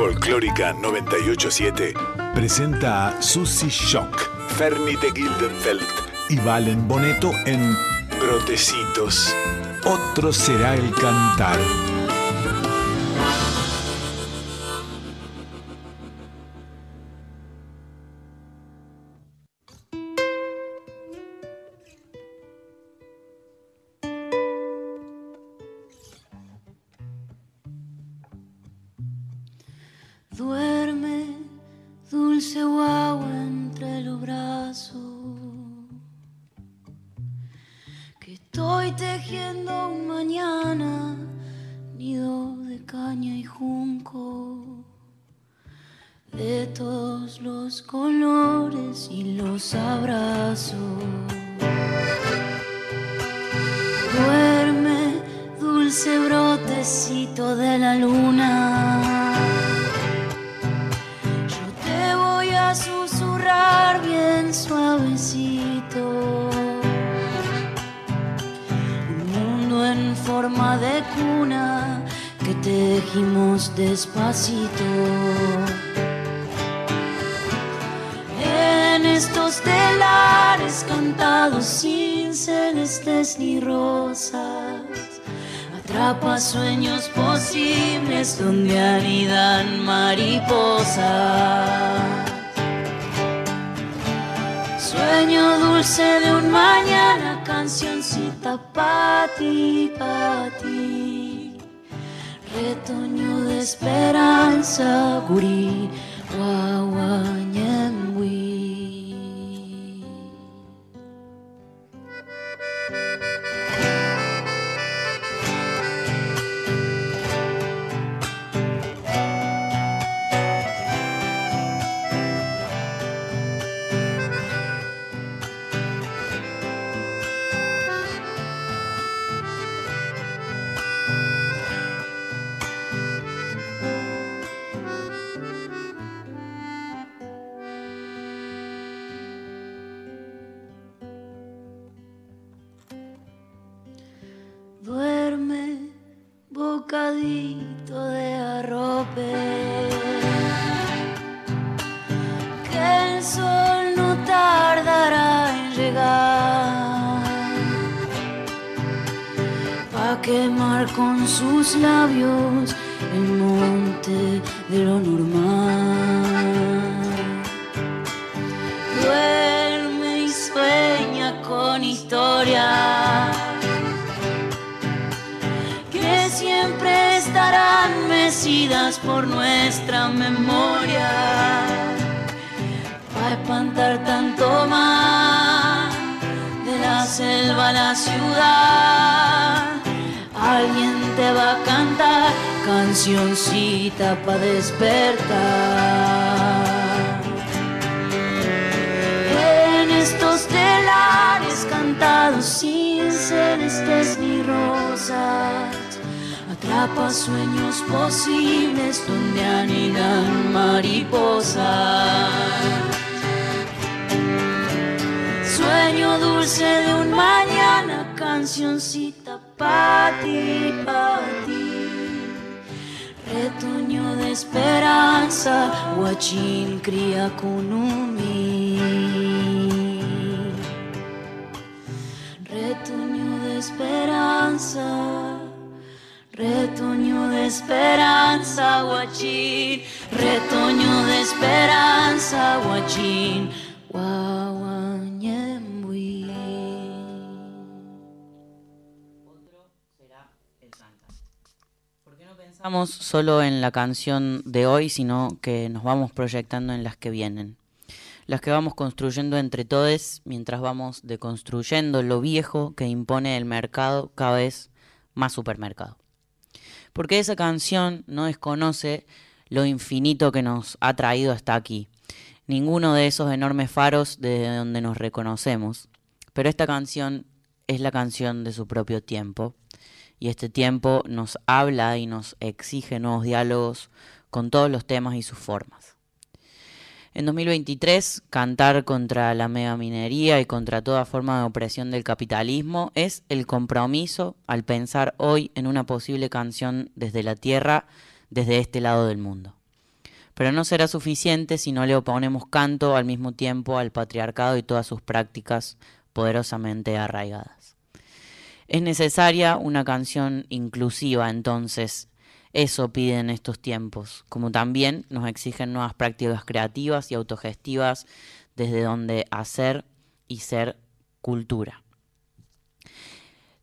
Folclórica 987 presenta a Susie Shock, Fernie de Gildenfeld y Valen Boneto en Brotecitos. Otro será el cantar. 우리 anidan mariposas. Sueño dulce de un mañana, cancioncita pa' ti, pa' ti. Retoño de esperanza, guachín cría kunumi. Retoño de esperanza, retoño de esperanza, guachín. Retoño de esperanza, guachín. Guaguañembuí. ¿Por qué no pensamos solo en la canción de hoy, sino que nos vamos proyectando en las que vienen? Las que vamos construyendo entre todos mientras vamos deconstruyendo lo viejo que impone el mercado cada vez más supermercado. Porque esa canción no desconoce lo infinito que nos ha traído hasta aquí. Ninguno de esos enormes faros desde donde nos reconocemos. Pero esta canción es la canción de su propio tiempo y este tiempo nos habla y nos exige nuevos diálogos con todos los temas y sus formas. En 2023, cantar contra la megaminería y contra toda forma de opresión del capitalismo es el compromiso al pensar hoy en una posible canción desde la tierra, desde este lado del mundo. Pero no será suficiente si no le oponemos canto al mismo tiempo al patriarcado y todas sus prácticas poderosamente arraigadas. Es necesaria una canción inclusiva, entonces, eso piden estos tiempos, como también nos exigen nuevas prácticas creativas y autogestivas desde donde hacer y ser cultura.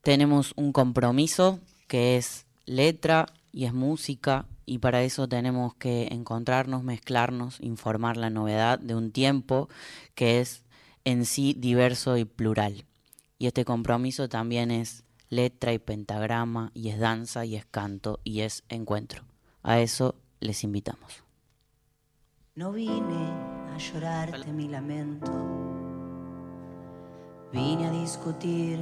Tenemos un compromiso que es letra y es música y para eso tenemos que encontrarnos, mezclarnos, informar la novedad de un tiempo que es en sí diverso y plural. Y este compromiso también es letra y pentagrama y es danza y es canto y es encuentro. A eso les invitamos. No vine a llorarte mi lamento, vine a discutir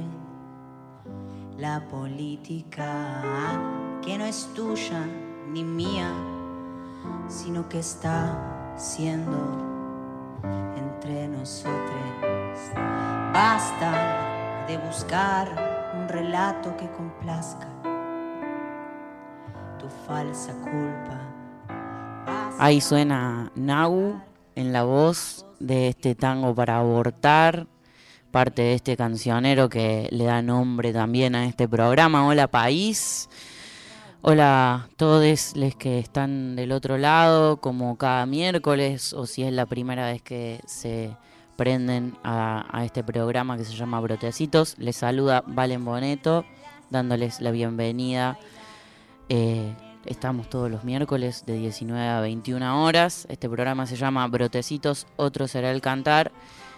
la política que no es tuya ni mía, sino que está siendo entre nosotros. Basta de buscar relato que complazca tu falsa culpa. Ahí suena Nau en la voz de este tango para abortar, parte de este cancionero que le da nombre también a este programa. Hola país. Hola a todos los que están del otro lado, como cada miércoles, o si es la primera vez que se prenden a, este programa que se llama Brotecitos. Les saluda Valen Boneto, dándoles la bienvenida. Eh, estamos todos los miércoles de 19 a 21 horas. Este programa se llama Brotecitos, otro será el cantar.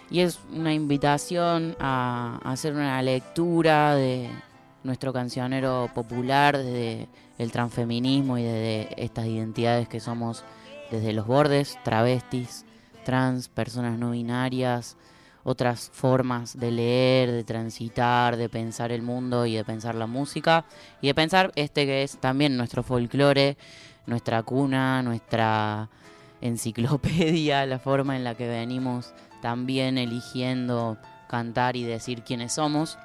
Y es una invitación a hacer una lectura de nuestro cancionero popular, de el transfeminismo y de, estas identidades que somos desde los bordes, travestis, trans, personas no binarias, otras formas de leer, de transitar, de pensar el mundo y de pensar la música y de pensar este que es también nuestro folclore, nuestra cuna, nuestra enciclopedia, la forma en la que venimos también eligiendo cantar y decir quiénes somos.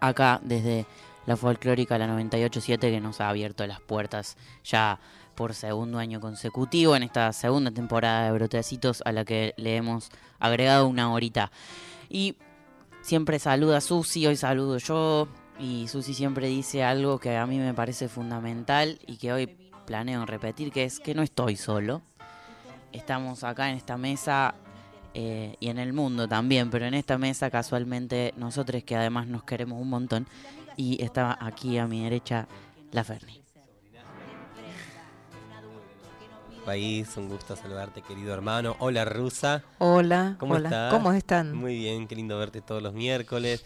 Acá desde la folclórica, la 98.7, que nos ha abierto las puertas ya por segundo año consecutivo en esta segunda temporada de Brotecitos a la que le hemos agregado una horita. Y siempre saluda a Susi, hoy saludo yo, y Susi siempre dice algo que a mí me parece fundamental y que hoy planeo repetir, que es que no estoy solo. Estamos acá en esta mesa eh, y en el mundo también, pero en esta mesa casualmente nosotros que además nos queremos un montón y está aquí a mi derecha la Ferni. País, un gusto saludarte, querido hermano. Hola, Rusa. Hola, ¿cómo hola. ¿Cómo están? Muy bien, qué lindo verte todos los miércoles.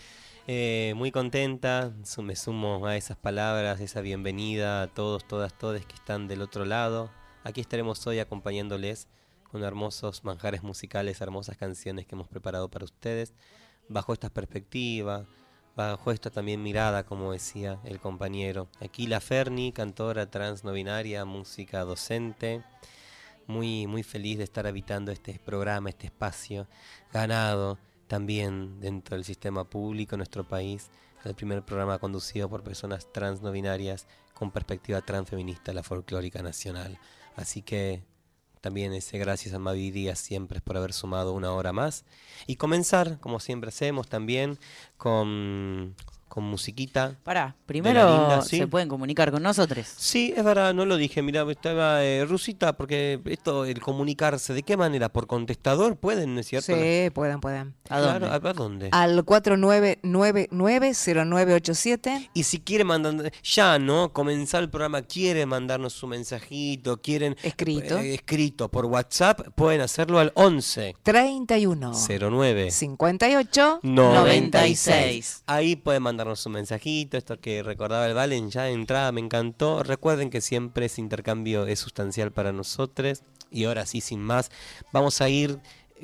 Eh, muy contenta, me sumo a esas palabras, esa bienvenida a todos, todas, todos que están del otro lado. Aquí estaremos hoy acompañándoles con hermosos manjares musicales, hermosas canciones que hemos preparado para ustedes, bajo esta perspectiva, bajo también mirada, como decía el compañero. Aquí la Ferni, cantora trans no binaria, música docente. Muy, muy feliz de estar habitando este programa, este espacio, ganado también dentro del sistema público en nuestro país. El primer programa conducido por personas trans no binarias con perspectiva transfeminista, la folclórica nacional. Así que también ese gracias a Mavi Díaz siempre por haber sumado una hora más. Y comenzar, como siempre hacemos también, con con musiquita. Pará, primero se pueden comunicar con nosotros. Sí, es verdad, no lo dije. Mira, estaba eh, Rusita, porque esto, el comunicarse, ¿de qué manera? ¿Por contestador pueden, no es cierto? Sí, pueden, pueden. ¿A dónde? ¿a, dónde? Al 4999-0987. Y si quiere mandar, ya, ¿no? Comenzar el programa, quiere mandarnos su mensajito, quieren... Escrito. Eh, escrito por WhatsApp, pueden hacerlo al 11. 31. 09. 58. 96. Ahí pueden mandar darnos un mensajito, esto que recordaba el Valen ya de entrada me encantó. Recuerden que siempre ese intercambio es sustancial para nosotros. Y ahora sí, sin más, vamos a ir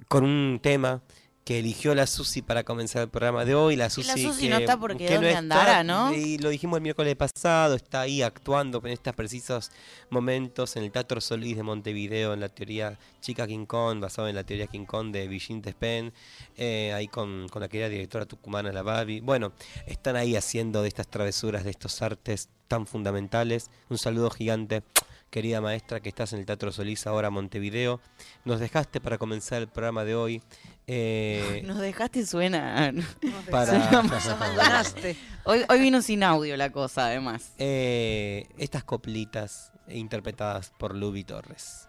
con un tema que eligió la Susi para comenzar el programa de hoy. La Susi, que, no está porque dónde no ¿no? Y lo dijimos el miércoles pasado, está ahí actuando en estos precisos momentos en el Teatro Solís de Montevideo, en la teoría Chica King Kong, basado en la teoría King Kong de Virgin Tespen, eh, ahí con, con la querida directora tucumana, la Babi. Bueno, están ahí haciendo de estas travesuras, de estos artes tan fundamentales. Un saludo gigante querida maestra que estás en el Teatro Solís ahora Montevideo. Nos dejaste para comenzar el programa de hoy. Eh, Nos dejaste suena. Para, hoy, hoy, vino sin audio la cosa, además. Eh, estas coplitas interpretadas por Luby Torres.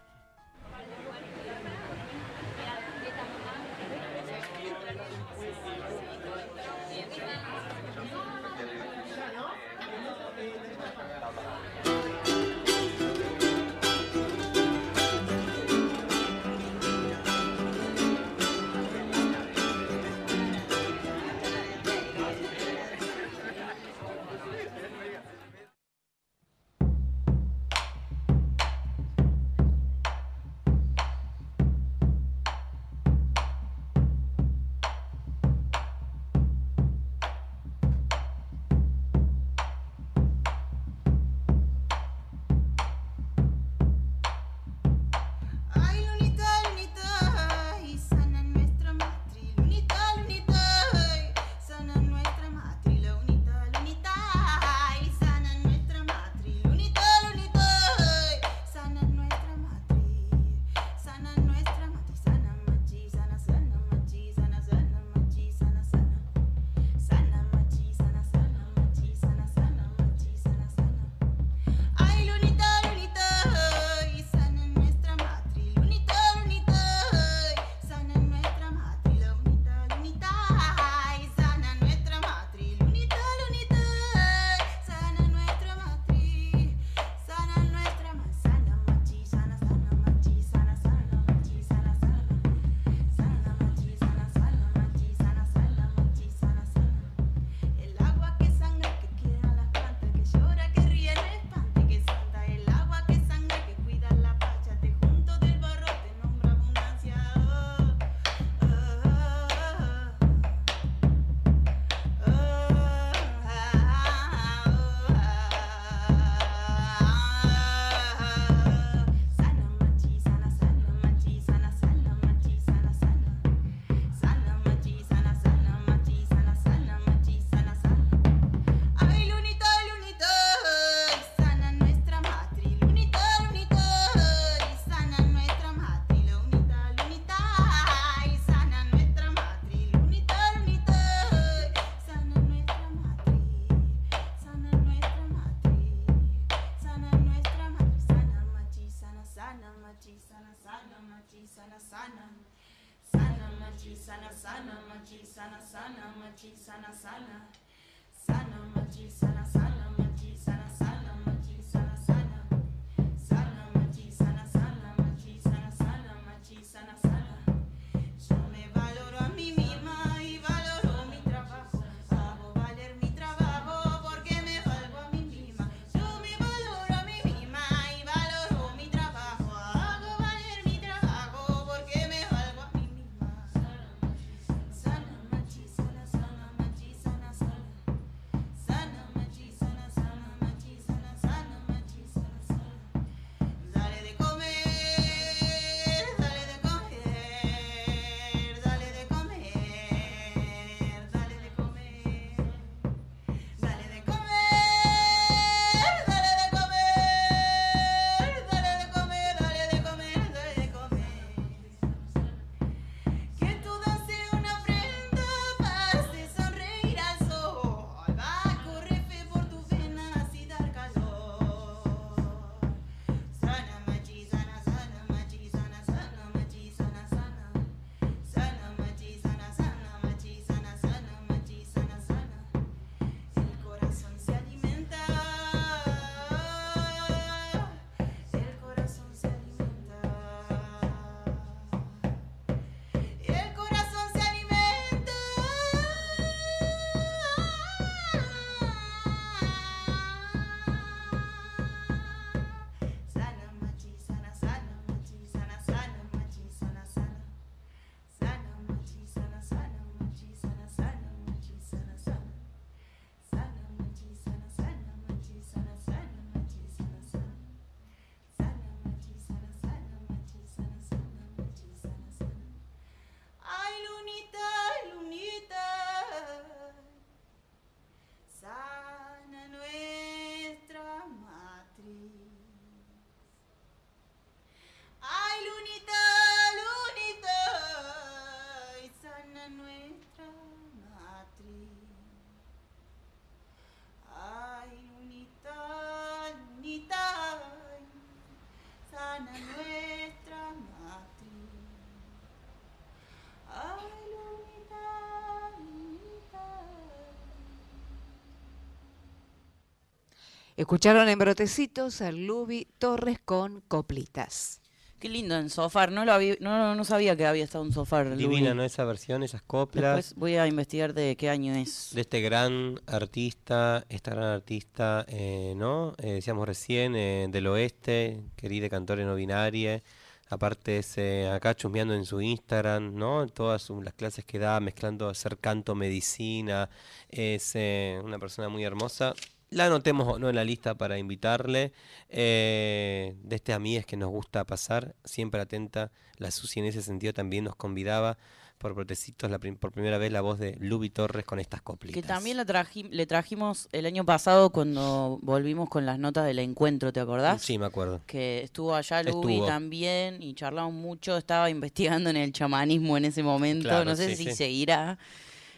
Escucharon en Brotecitos a Lubi Torres con Coplitas. Qué lindo en Sofar. No, lo había- no, no sabía que había estado un Sofar. Divina, ¿no? Esa versión, esas coplas. Después voy a investigar de qué año es. de este gran artista, esta gran artista, eh, ¿no? Eh, decíamos recién, eh, del oeste, querida cantora no binaria. Aparte es eh, acá chusmeando en su Instagram, ¿no? Todas su- las clases que da, mezclando hacer canto, medicina. Es eh, una persona muy hermosa. La anotemos o no en la lista para invitarle. Eh, de este amigues que nos gusta pasar, siempre atenta. La Susi en ese sentido también nos convidaba por protecitos la prim- por primera vez la voz de Lubi Torres con estas coplitas. Que también la traji- le trajimos el año pasado cuando volvimos con las notas del encuentro, ¿te acordás? Sí, me acuerdo. Que estuvo allá Lubi Estuvo. también y charlamos mucho. Estaba investigando en el chamanismo en ese momento. Claro, no sé sí, si sí. seguirá.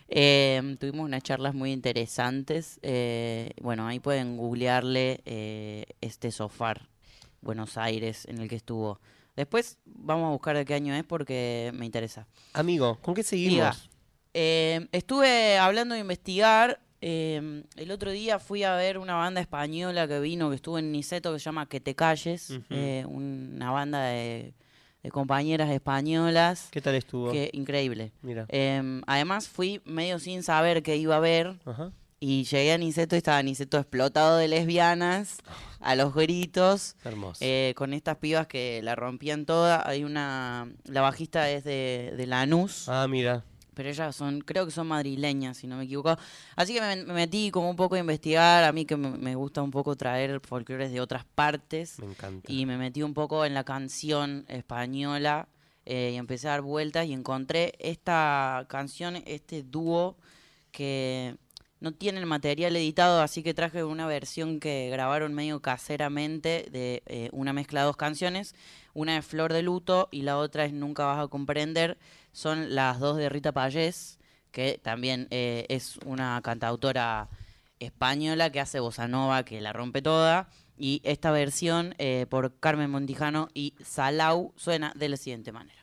Eh, tuvimos unas charlas muy interesantes. Eh, bueno, ahí pueden googlearle eh, este sofar Buenos Aires en el que estuvo. Después vamos a buscar de qué año es porque me interesa. Amigo, ¿con qué seguimos? Diga, eh, estuve hablando de investigar. eh, el otro día fui a ver una banda española que vino, que estuvo en Niceto, que se llama Que te calles. Eh, una banda de, de compañeras españolas. ¿Qué tal estuvo? Que, increíble. Mira. Eh, además fui medio sin saber qué iba a ver. Ajá. Y llegué a Niceto y estaba Niceto explotado de lesbianas, a los gritos. Hermoso. Eh, con estas pibas que la rompían toda. Hay una. La bajista es de, de Lanús. Ah, mira. Pero ellas son, creo que son madrileñas, si no me equivoco. Así que me, me metí como un poco a investigar. A mí que me, me gusta un poco traer folclores de otras partes. Me encanta. Y me metí un poco en la canción española. eh, y empecé a dar vueltas y encontré esta canción, este dúo que no tiene el material editado, así que traje una versión que grabaron medio caseramente de eh, una mezcla de dos canciones. Una es Flor de Luto y la otra es Nunca vas a comprender. Son las dos de Rita Payés, que también eh, es una cantautora española que hace bossa nova, que la rompe toda. Y esta versión eh, por Carmen Montijano y Salau suena de la siguiente manera.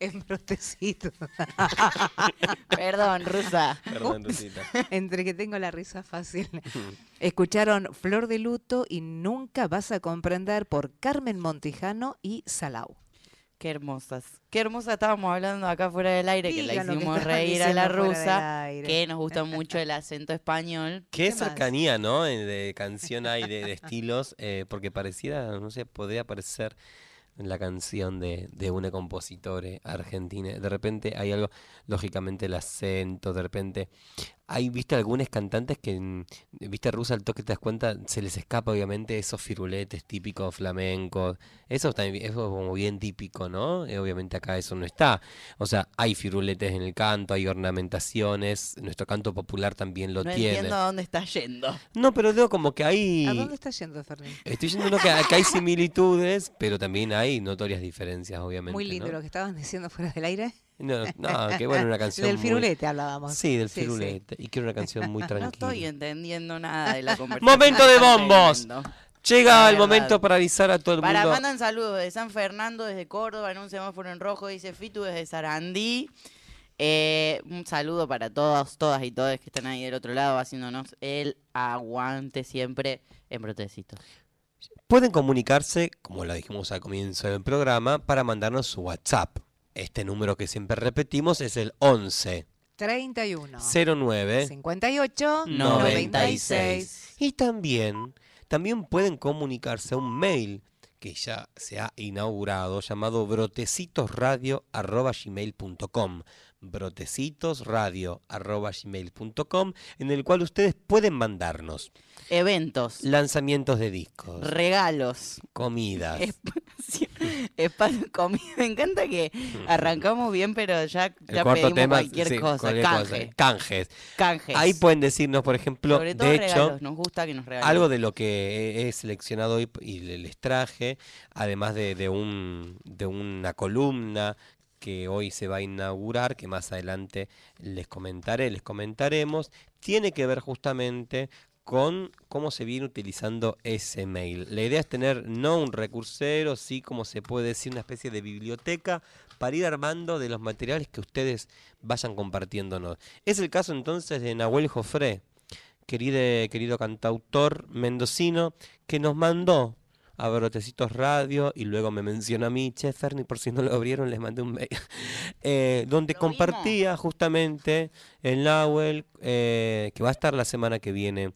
En brotecito. Perdón, Rusa. Perdón, Rosita. Entre que tengo la risa fácil. Escucharon Flor de Luto y Nunca vas a comprender por Carmen Montijano y Salau. Qué hermosas. Qué hermosa estábamos hablando acá fuera del aire, que la que hicimos reír a la rusa, que nos gusta mucho el acento español. Qué ¿Qué más? cercanía, ¿no? Eh, De canción hay de, de estilos, eh, porque pareciera, no sé, podría parecer la canción de, de una compositora argentina. De repente hay algo, lógicamente el acento, de repente hay, viste, algunos cantantes que, viste, Rusa, al toque te das cuenta, se les escapa obviamente esos firuletes típicos flamencos. Eso también, eso es como bien típico, ¿no? Eh, obviamente acá eso no está. O sea, hay firuletes en el canto, hay ornamentaciones, nuestro canto popular también lo no tiene. entiendo a dónde está yendo. No, pero digo como que hay... ¿A dónde está yendo, Fernández? Estoy no, que, que hay similitudes, pero también hay notorias diferencias, obviamente. Muy lindo ¿no? lo que estaban diciendo fuera del aire. No, no, que bueno, una canción Del muy- firulete hablábamos. Sí, del Sí, sí. firulete. Y que era una canción muy No tranquila. estoy entendiendo nada de la conversación. ¡Momento de bombos! Llega el momento para avisar a todo el Para, mundo. mandan saludos de San Fernando, desde Córdoba, en un semáforo en rojo, dice Fitu desde Sarandí. Eh, un saludo para todos, todas y todos que están ahí del otro lado haciéndonos el aguante siempre en brotecitos. Pueden comunicarse, como lo dijimos al comienzo del programa, para mandarnos su WhatsApp. Este número que siempre repetimos es el 11 31. 09 58 96. Y también, también pueden comunicarse a un mail que ya se ha inaugurado llamado brotecitosradio.gmail.com brotecitosradio.gmail.com en el cual ustedes pueden mandarnos Eventos, lanzamientos de discos, regalos, comidas, espacio, espacio, comida. Me encanta que arrancamos bien, pero ya, ya pedimos tema, cualquier sí, cosa. cualquier canje, cosa, canjes. canjes. Ahí pueden decirnos, por ejemplo, Sobre todo de hecho, regalos, nos gusta que nos regalen. Algo de lo que he seleccionado hoy y le- les traje, además de, de un, de una columna que hoy se va a inaugurar, que más adelante les comentaré, les comentaremos, tiene que ver justamente con cómo se viene utilizando ese mail. La idea es tener no un recursero, sí como se puede decir, una especie de biblioteca para ir armando de los materiales que ustedes vayan compartiéndonos. Es el caso entonces de Nahuel Jofré, querido, querido cantautor mendocino, que nos mandó a Brotecitos Radio y luego me menciona a mí, che, Ferni, por si no lo abrieron, les mandé un mail, eh, donde Lo compartía justamente el Nahuel, eh, que va a estar la semana que viene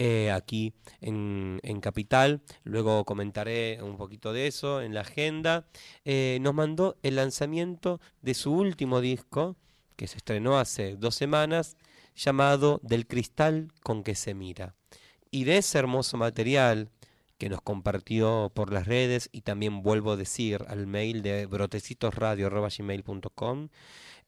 eh, aquí en, en Capital, luego comentaré un poquito de eso en la agenda, eh, nos mandó el lanzamiento de su último disco, que se estrenó hace dos semanas, llamado Del cristal con que se mira. Y de ese hermoso material que nos compartió por las redes y también vuelvo a decir al mail de brotecitosradio.gmail.com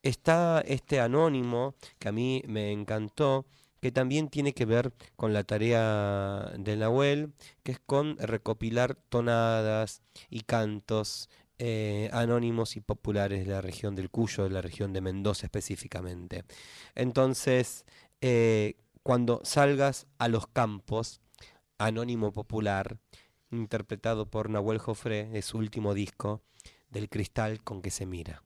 está este anónimo que a mí me encantó que también tiene que ver con la tarea de Nahuel, que es con recopilar tonadas y cantos eh, anónimos y populares de la región del Cuyo, de la región de Mendoza específicamente. Entonces, eh, cuando salgas a los campos, Anónimo Popular, interpretado por Nahuel Jofré, de su último disco, Del cristal con que se mira.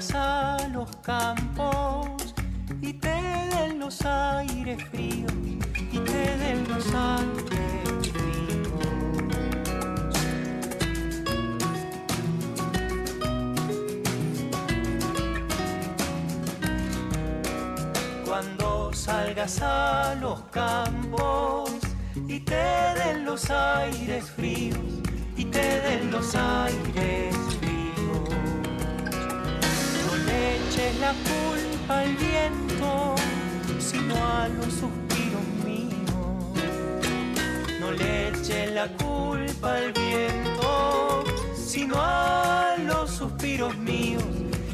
Salgas a los campos y te den los aires fríos y te den los aires fríos. salgas a los campos y te den los aires fríos, y te den los aires eches la culpa al viento, sino a los suspiros míos. No le eches la culpa al viento, sino a los suspiros míos,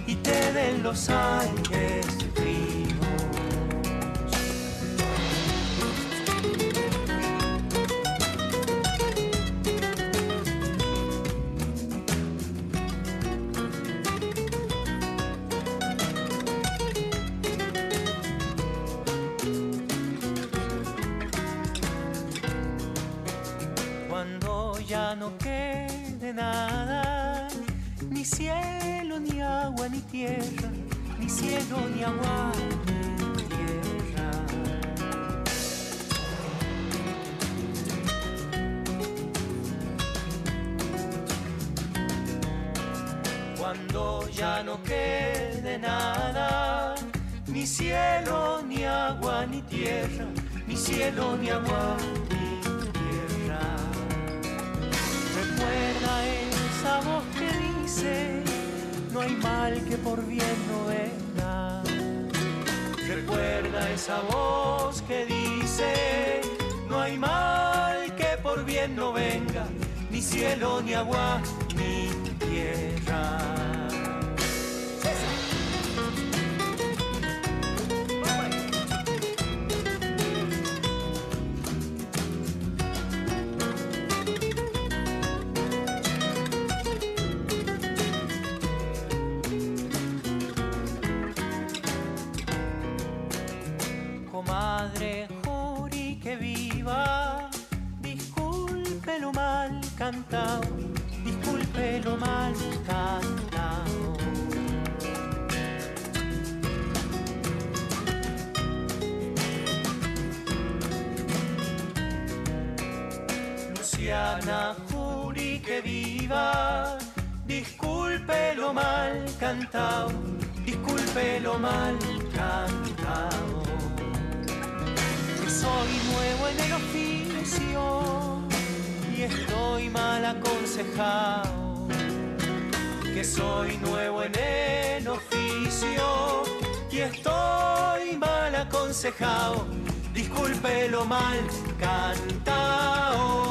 y te den los aires nada, ni cielo, ni agua, ni tierra, ni cielo, ni agua, ni tierra. Cuando ya no quede nada, ni cielo, ni agua, ni tierra, ni cielo, ni agua, Recuerda esa voz que dice, no hay mal que por bien no venga. Recuerda esa voz que dice, no hay mal que por bien no venga, ni cielo, ni agua, ni tierra. Cantado, disculpe lo mal cantado. Luciana, juri que viva, disculpe lo mal cantado, disculpe lo mal cantado. Soy nuevo en el oficio y estoy mal aconsejado. Que soy nuevo en el oficio y estoy mal aconsejado. Disculpe lo mal cantado.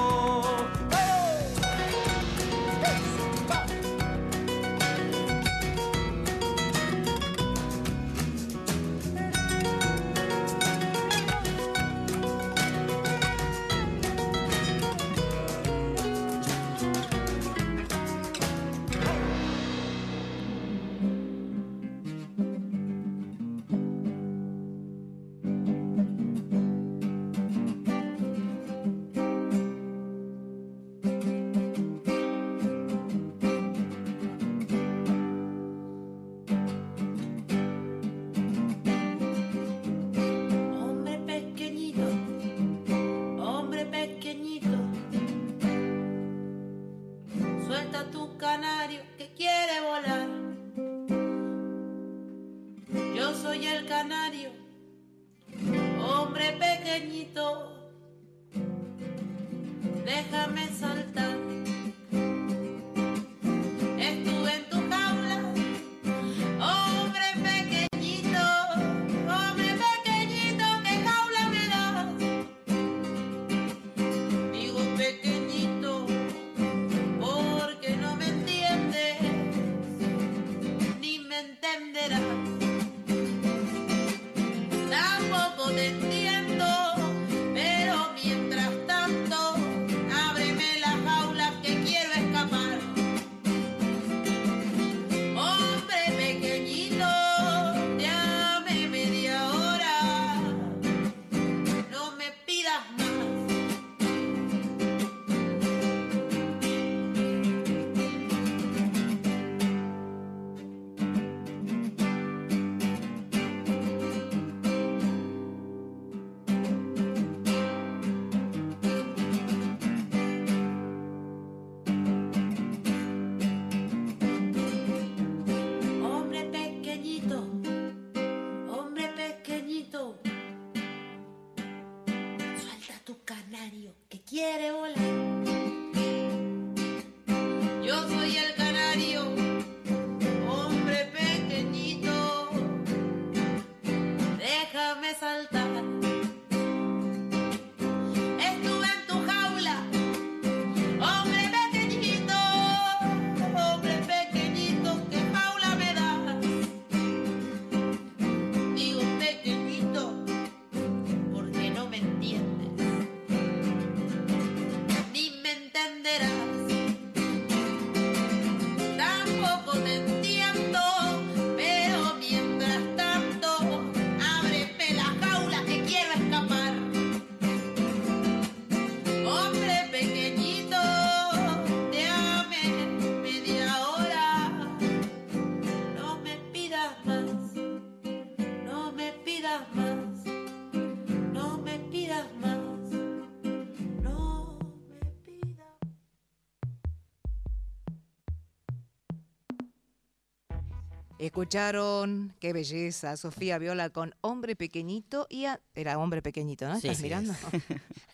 Escucharon, qué belleza, Sofía Viola con Hombre Pequeñito y a- era Hombre Pequeñito, ¿no? Sí, ¿Estás sí, mirando?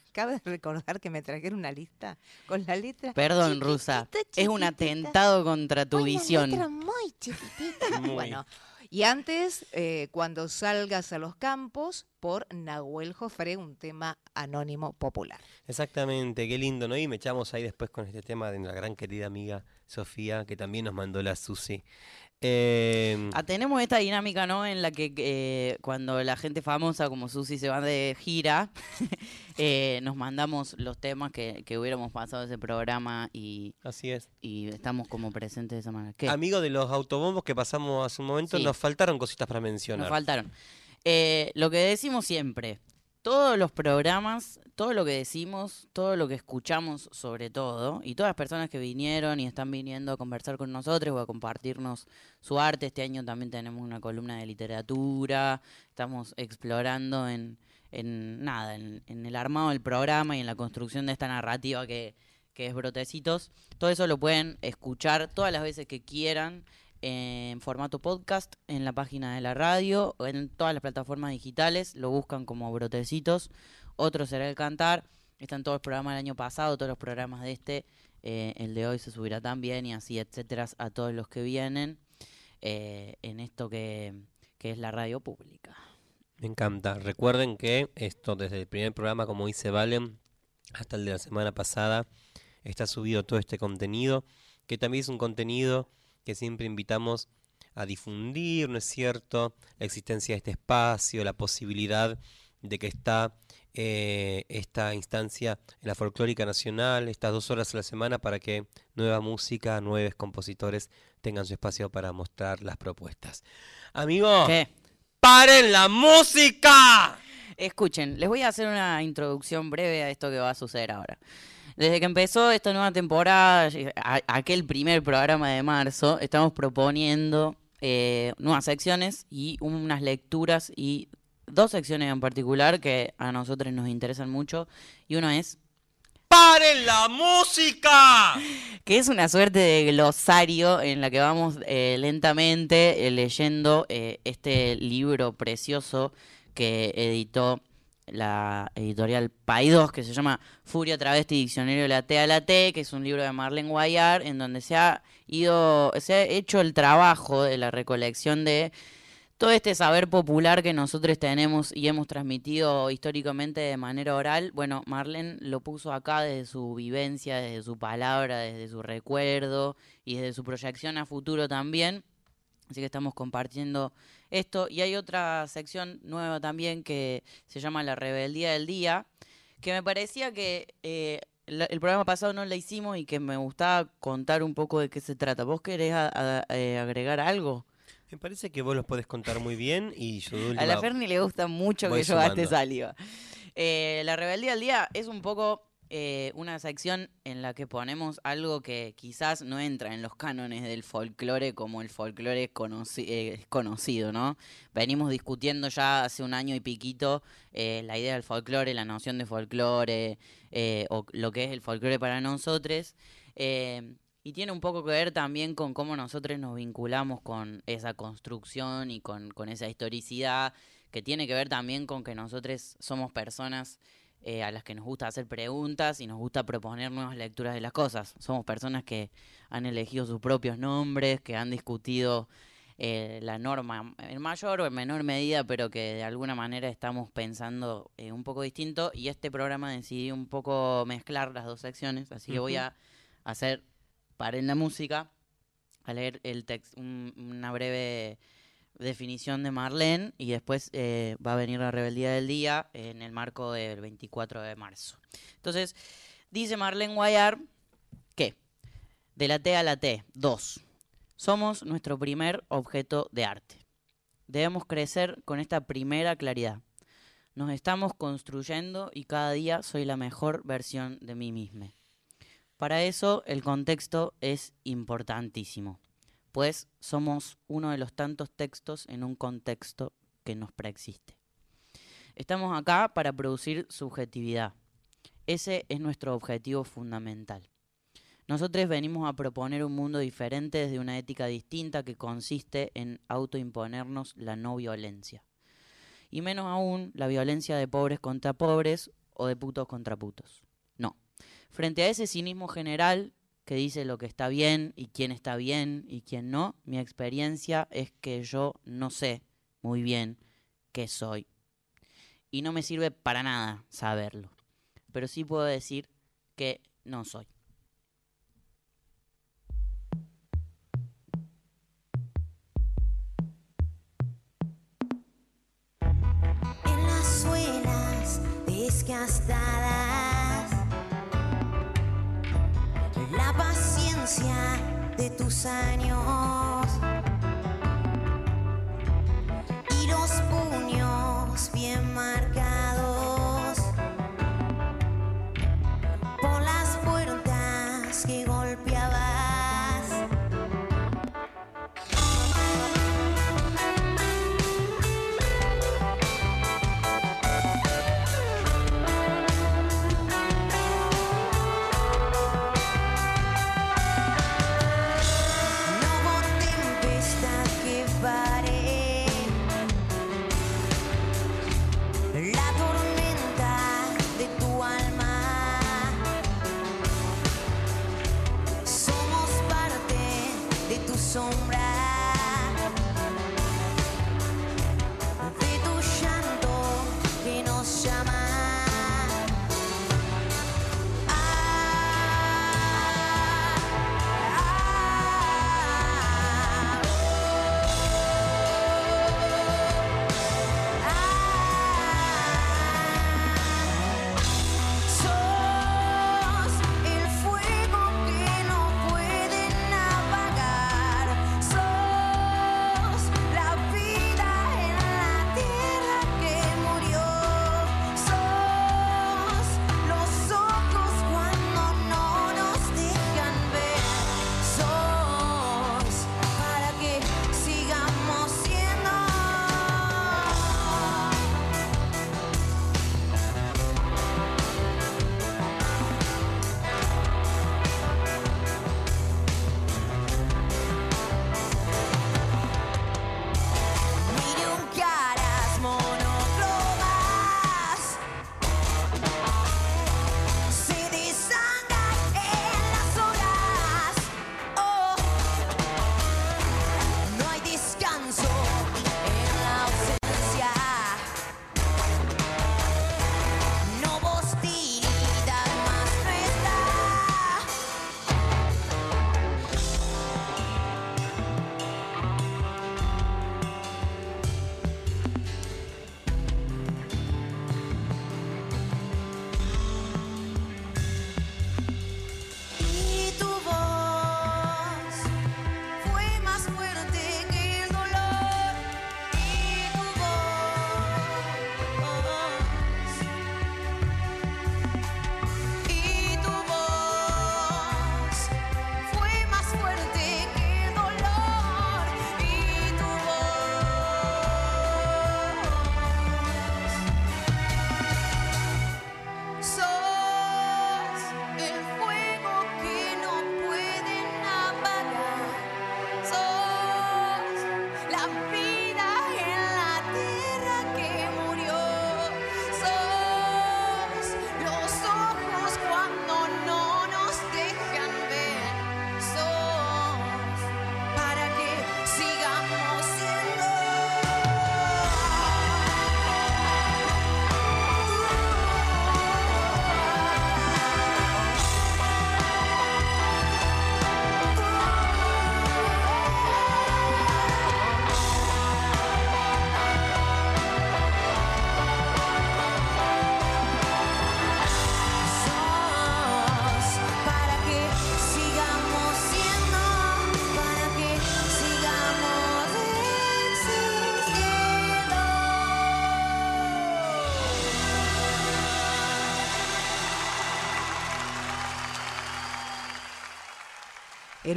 Acabo de recordar que me trajeron una lista con la letra. Perdón, chiquitita, Rusa. Es un atentado contra tu Una visión. letra muy chiquitita. Muy. Bueno, y antes, eh, cuando salgas a los campos, por Nahuel Jofre, un tema anónimo popular. Exactamente, qué lindo, ¿no? Y me echamos ahí después con este tema de la gran querida amiga Sofía, que también nos mandó la Susi. Eh, Ah, tenemos esta dinámica, ¿no? En la que eh, cuando la gente famosa como Susi se va de gira, eh, nos mandamos los temas que, que hubiéramos pasado ese programa y, así es. y estamos como presentes de esa manera. ¿Qué? Amigo de los autobombos que pasamos hace un momento, Sí. nos faltaron cositas para mencionar. Nos faltaron. Eh, lo que decimos siempre, todos los programas, todo lo que decimos, todo lo que escuchamos sobre todo, y todas las personas que vinieron y están viniendo a conversar con nosotros o a compartirnos su arte, este año también tenemos una columna de literatura, estamos explorando en, en nada, en, el armado del programa y en la construcción de esta narrativa que, que es Brotecitos. Todo eso lo pueden escuchar todas las veces que quieran en formato podcast en la página de la radio en todas las plataformas digitales. Lo buscan como Brotecitos. Otro será el cantar. Están todos los programas del año pasado, todos los programas de este. eh, el de hoy se subirá también y así, etcétera, a todos los que vienen eh, en esto que, que es la radio pública. Me encanta. Recuerden que esto desde el primer programa, como dice Valen, hasta el de la semana pasada, está subido todo este contenido, que también es un contenido que siempre invitamos a difundir, ¿no es cierto? La existencia de este espacio, la posibilidad de que está eh, esta instancia en la folclórica nacional, estas dos horas a la semana para que nueva música, nuevos compositores tengan su espacio para mostrar las propuestas. Amigos. ¡paren la música! Escuchen, les voy a hacer una introducción breve a esto que va a suceder ahora. Desde que empezó esta nueva temporada, a- aquel primer programa de marzo, estamos proponiendo eh, nuevas secciones y unas lecturas y dos secciones en particular que a nosotros nos interesan mucho. Y uno es ¡Paren la música! que es una suerte de glosario en la que vamos eh, lentamente eh, leyendo este libro precioso que editó la editorial Paidós, que se llama Furia Travesti Diccionario de la T a la T, que es un libro de Marlene Guayar, en donde se ha ido, se ha hecho el trabajo de la recolección de todo este saber popular que nosotros tenemos y hemos transmitido históricamente de manera oral, bueno, Marlene lo puso acá desde su vivencia, desde su palabra, desde su recuerdo y desde su proyección a futuro también. Así que estamos compartiendo esto. Y hay otra sección nueva también que se llama La Rebeldía del Día, que me parecía que eh, la- el programa pasado no la hicimos y que me gustaba contar un poco de qué se trata. ¿Vos querés a- a- eh, agregar algo? Me parece que vos los podés contar muy bien y yo A la Ferni le gusta mucho que yo gaste saliva. Eh, la rebeldía del día es un poco eh, una sección en la que ponemos algo que quizás no entra en los cánones del folclore como el folclore conoci- eh, conocido, ¿no? Venimos discutiendo ya hace un año y piquito eh, la idea del folclore, la noción de folclore eh, o lo que es el folclore para nosotros. y tiene un poco que ver también con cómo nosotros nos vinculamos con esa construcción y con esa historicidad, que tiene que ver también con que nosotros somos personas eh, a las que nos gusta hacer preguntas y nos gusta proponer nuevas lecturas de las cosas. Somos personas que han elegido sus propios nombres, que han discutido eh, la norma en mayor o en menor medida, pero que de alguna manera estamos pensando eh, un poco distinto y este programa decidí un poco mezclar las dos secciones, así que voy a hacer, para en la música, a leer el text, un- una breve definición de Marlene y después eh, va a venir la rebeldía del día en el marco del 24 de marzo. Entonces, dice Marlene Guayar que de la T a la T, dos, somos nuestro primer objeto de arte. Debemos crecer con esta primera claridad. Nos estamos construyendo y cada día soy la mejor versión de mí misma. Para eso el contexto es importantísimo, pues somos uno de los tantos textos en un contexto que nos preexiste. Estamos acá para producir subjetividad. Ese es nuestro objetivo fundamental. Nosotros venimos a proponer un mundo diferente desde una ética distinta que consiste en autoimponernos la no violencia. Y menos aún la violencia de pobres contra pobres o de putos contra putos. No. Frente a ese cinismo general que dice lo que está bien y quién está bien y quién no, mi experiencia es que yo no sé muy bien qué soy. Y no me sirve para nada saberlo. Pero sí puedo decir que no soy. en las suelas desgastadas. De tus años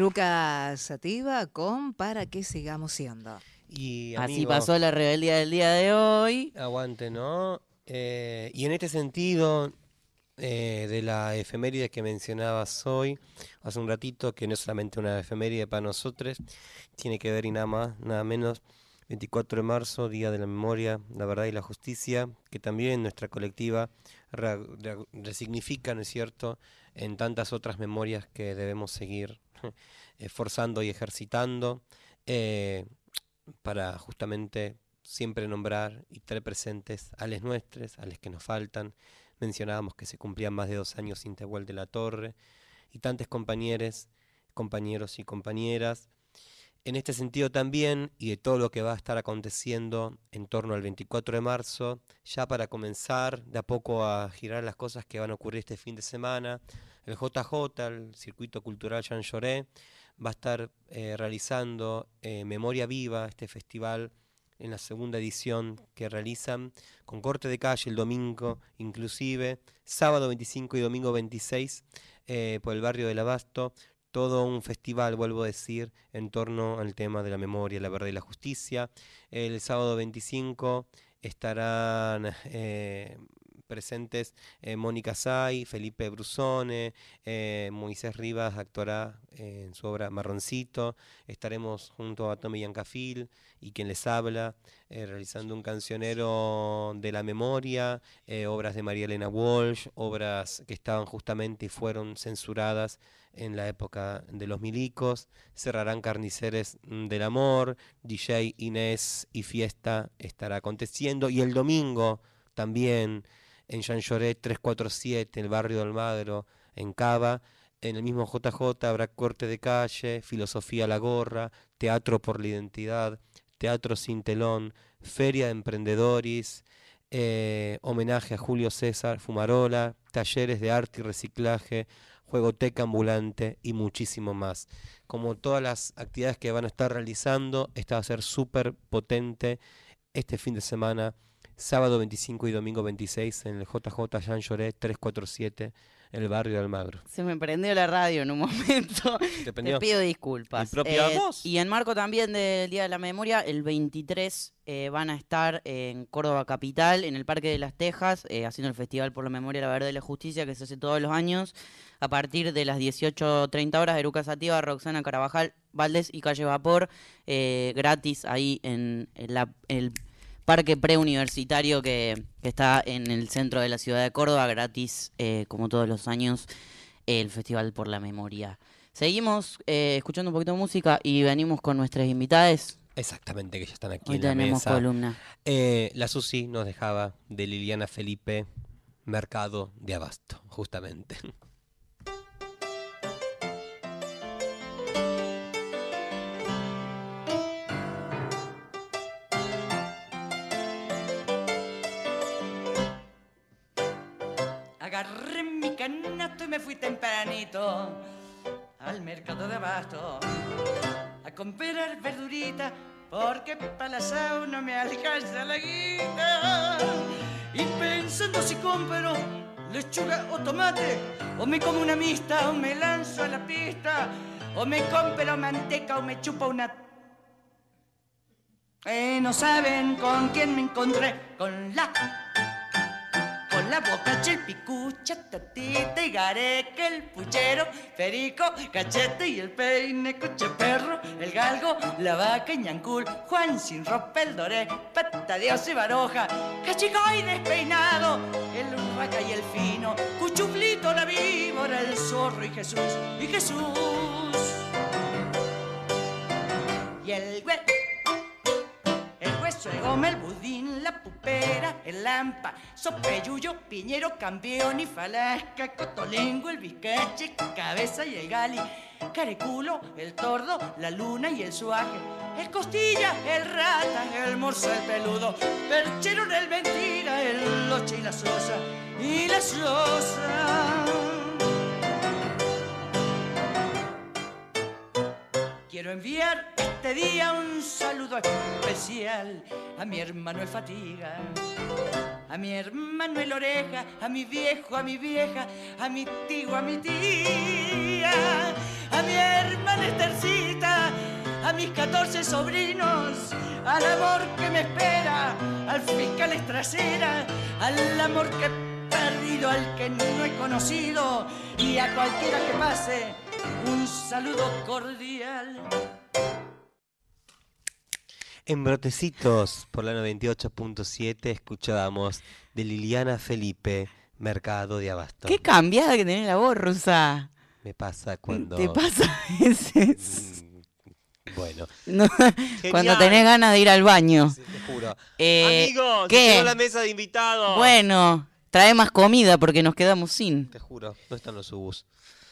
Eruca Sativa con Para que sigamos siendo. Y Así amigo, pasó la rebeldía del día de hoy. Aguante, ¿no? Eh, y en este sentido, eh, de la efeméride que mencionabas hoy, hace un ratito, que no es solamente una efeméride para nosotros, tiene que ver y nada más, nada menos, 24 de marzo, Día de la Memoria, la Verdad y la Justicia, que también nuestra colectiva re- re- resignifica, ¿no es cierto?, en tantas otras memorias que debemos seguir esforzando y ejercitando. eh, para justamente siempre nombrar y tener presentes a les nuestros, a los que nos faltan. Mencionábamos que se cumplían más de dos años sin Tehuel de la Torre y tantos compañeros, compañeros y compañeras. En este sentido también, y de todo lo que va a estar aconteciendo en torno al 24 de marzo, ya para comenzar de a poco a girar las cosas que van a ocurrir este fin de semana, el JJ, el Circuito Cultural Jean Lloré, va a estar eh, realizando eh, Memoria Viva, este festival en la segunda edición que realizan, con corte de calle el domingo inclusive, sábado 25 y domingo 26 eh, por el barrio del Abasto, todo un festival, vuelvo a decir, en torno al tema de la memoria, la verdad y la justicia. El sábado 25 estarán presentes eh, Mónica Say, Felipe Brusone, eh, Moisés Rivas actuará eh, en su obra Marroncito, estaremos junto a Tommy Yancafil y quien les habla, eh, realizando un cancionero de la memoria, obras de María Elena Walsh, obras que estaban justamente y fueron censuradas en la época de los milicos, cerrarán Carniceres del Amor, DJ Inés y Fiesta estará aconteciendo, y el domingo también en Jean Lloret 347, el barrio de Almagro, en Cava. En el mismo JJ habrá corte de calle, filosofía a la gorra, teatro por la identidad, teatro sin telón, feria de emprendedores, eh, homenaje a Julio César Fumarola, talleres de arte y reciclaje, juegoteca ambulante y muchísimo más. Como todas las actividades que van a estar realizando, esta va a ser súper potente este fin de semana sábado 25 y domingo 26 en el JJ Jean Lloré 347 en el barrio de Almagro. Se me prendió la radio en un momento. ¿Te pido disculpas. ¿Mi propia Eh? Y en marco también del Día de la Memoria, el 23 eh, van a estar en Córdoba Capital, en el Parque de las Tejas, eh, haciendo el Festival por la Memoria, la Verdad y la Justicia, que se hace todos los años. A partir de las 18.30 horas, Eruca Sativa, Roxana Carabajal, Valdés y Calle Vapor, eh, gratis ahí en, en la- el parque preuniversitario que, que está en el centro de la ciudad de Córdoba, gratis, eh, como todos los años, el Festival por la Memoria. Seguimos eh, escuchando un poquito de música y venimos con nuestras invitadas. Exactamente, que ya están aquí Hoy en la tenemos mesa. columna. Eh, la Susi nos dejaba de Liliana Felipe, Mercado de Abasto, justamente. Me fui tempranito al mercado de abasto a comprar verdurita porque para la asado no me alcanza la guita. Y pensando si compro lechuga o tomate, o me como una mixta, o me lanzo a la pista, o me compro manteca o me chupa una eh, no saben con quién me encontré, con la la boca el picucha, tatita y gareque, el puchero, perico, cachete y el peine, coche perro, el galgo, la vaca y ñancul, Juan sin ropa, el doré, pata Dios y baroja, cachico y despeinado, el urraca y el fino, cuchuflito, la víbora, el zorro y Jesús, y Jesús. Y el güey hueso, el goma, el budín, la pupera, el lampa, sopeyuyo, piñero, campeón y falasca, cotolengo, el bizcache, cabeza y el gali, careculo, el tordo, la luna y el suaje, el costilla, el rata, el morso, el peludo, perchero, el mentira, el loche y la sosa, y la sosa. Quiero enviar este día un saludo especial a mi hermano el Fatiga, a mi hermano el Oreja, a mi viejo, a mi vieja, a mi tío, a mi tía, a mi hermana Estercita, a mis 14 sobrinos, al amor que me espera, al fiscal Estracera, al amor que he perdido, al que no he conocido y a cualquiera que pase, un saludo cordial. En Brotecitos, por la 98.7, escuchábamos de Liliana Felipe, Mercado de Abasto. Qué cambiada que tenés la voz, Rusa. Me pasa cuando... ¿Te pasa a veces? Bueno, No, cuando tenés ganas de ir al baño. te juro. Eh, Amigos, ¿qué? la mesa de invitados. Bueno, trae más comida porque nos quedamos sin. Te juro, no están los subus.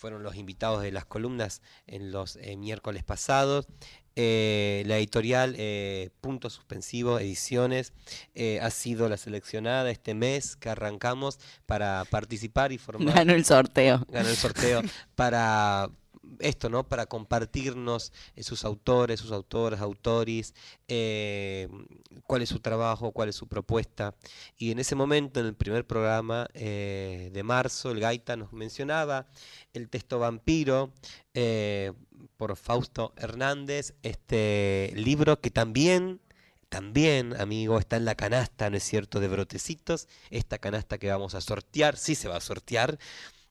fueron los invitados de las columnas en los eh, miércoles pasados. Eh, la editorial eh, Punto Suspensivo Ediciones eh, ha sido la seleccionada este mes que arrancamos para participar y formar. Ganó el sorteo. Ganó el sorteo para esto, ¿no? Para compartirnos sus autores, sus autoras, autoris, cuál es su trabajo, cuál es su propuesta. Y en ese momento, en el primer programa de marzo, el Gaita nos mencionaba el texto Vampiro eh, por Fausto Hernández, este libro que también también, amigo, está en la canasta, ¿no es cierto?, de brotecitos. Esta canasta que vamos a sortear, sí se va a sortear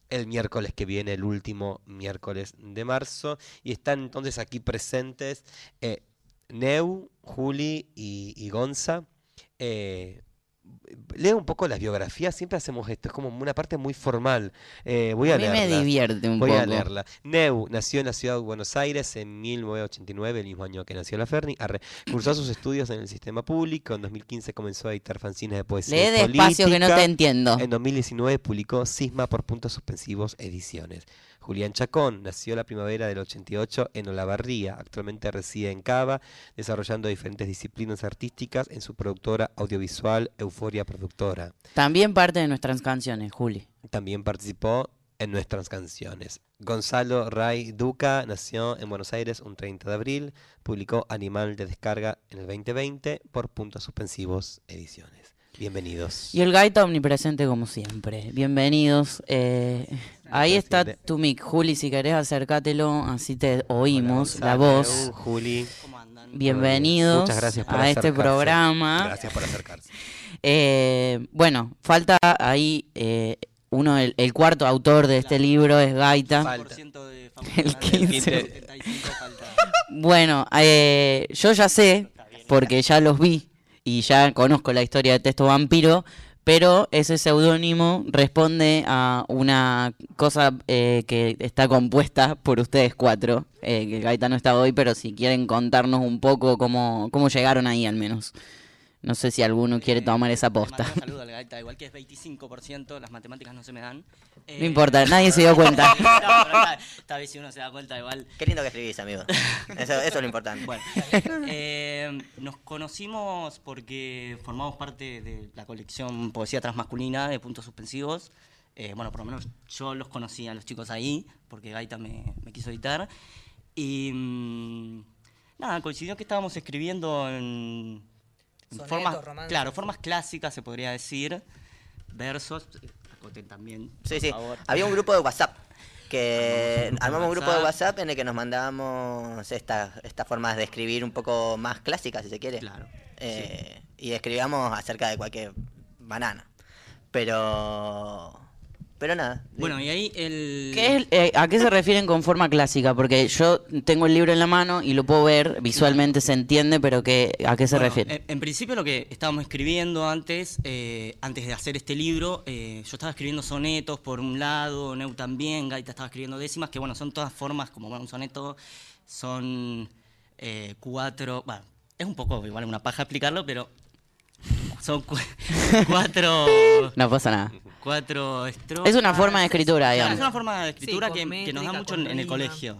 el miércoles que viene, el último miércoles de marzo. Y están entonces aquí presentes eh, Neu, Juli y, Gonza. Eh, leo un poco las biografías, siempre hacemos esto, es como una parte muy formal. Eh, voy a, A mí me leerla. divierte un Voy a poco. leerla. Neu nació en la ciudad de Buenos Aires en 1989, el mismo año que nació la Ferni. Arre. Cursó sus estudios en el sistema público. En 2015 comenzó a editar fanzines de poesía. Lee despacio que no te entiendo. En 2019 publicó Cisma por puntos suspensivos ediciones. Julián Chacón nació la primavera del 88 en Olavarría. Actualmente reside en Cava, desarrollando diferentes disciplinas artísticas en su productora audiovisual Euforia Productora. También parte de nuestras canciones, Juli. También participó en nuestras canciones. Gonzalo Ray Duca nació en Buenos Aires un 30 de abril, publicó Animal de Descarga en el 2020 por puntos suspensivos ediciones. Bienvenidos. Y el gaita omnipresente como siempre. Bienvenidos. Eh, ahí está tu mic. Juli, si querés acércatelo, así te oímos la voz. Juli. Bienvenidos Muchas gracias por a este acercarse. programa. Gracias por acercarse. Eh, bueno, falta ahí eh, uno, el, el cuarto autor de este libro es Gaita. El 15. Bueno, eh, yo ya sé, porque ya los vi y ya conozco la historia de Texto Vampiro, pero ese seudónimo responde a una cosa eh, que está compuesta por ustedes cuatro, eh, que Gaita no está hoy, pero si quieren contarnos un poco cómo, cómo llegaron ahí al menos. No sé si alguno quiere tomar esa posta. Un saludo al Gaita, igual que es 25%, las matemáticas no se me dan. Eh, No importa, nadie se dio cuenta. no, esta vez si uno se da cuenta igual. Qué lindo que escribís, amigo. Eso, eso es lo importante. Bueno, eh, nos conocimos porque formamos parte de la colección Poesía Transmasculina de Puntos Suspensivos. Eh, bueno, por lo menos yo los conocí a los chicos ahí, porque Gaita me, me quiso editar. Y mm, nada, coincidió que estábamos escribiendo en, en Sonetos, formas, romances. claro, formas clásicas, se podría decir, versos. Acoten también, Sí, por sí. favor. Había un grupo de WhatsApp. Que Armamos un grupo de armamos un grupo de WhatsApp. En el que nos mandábamos estas estas formas de escribir un poco más clásicas, si se quiere. Claro. Eh, Y escribíamos acerca de cualquier banana. Pero. Pero nada. Bueno, y ahí el... ¿Qué es, eh, ¿A qué se refieren con forma clásica? Porque yo tengo el libro en la mano y lo puedo ver, visualmente se entiende, pero que, ¿a qué se Bueno, refiere? En, en principio lo que estábamos escribiendo antes, eh, antes de hacer este libro, eh, yo estaba escribiendo sonetos por un lado, Neu también, Gaita estaba escribiendo décimas, que bueno, son todas formas, como bueno, un soneto son eh, cuatro, bueno, es un poco igual una paja explicarlo, pero son cu- cuatro... No pasa nada. Cuatro estrofas. Es una forma de escritura, digamos. es una forma de escritura Sí, que, nos da mucho en, en el colegio.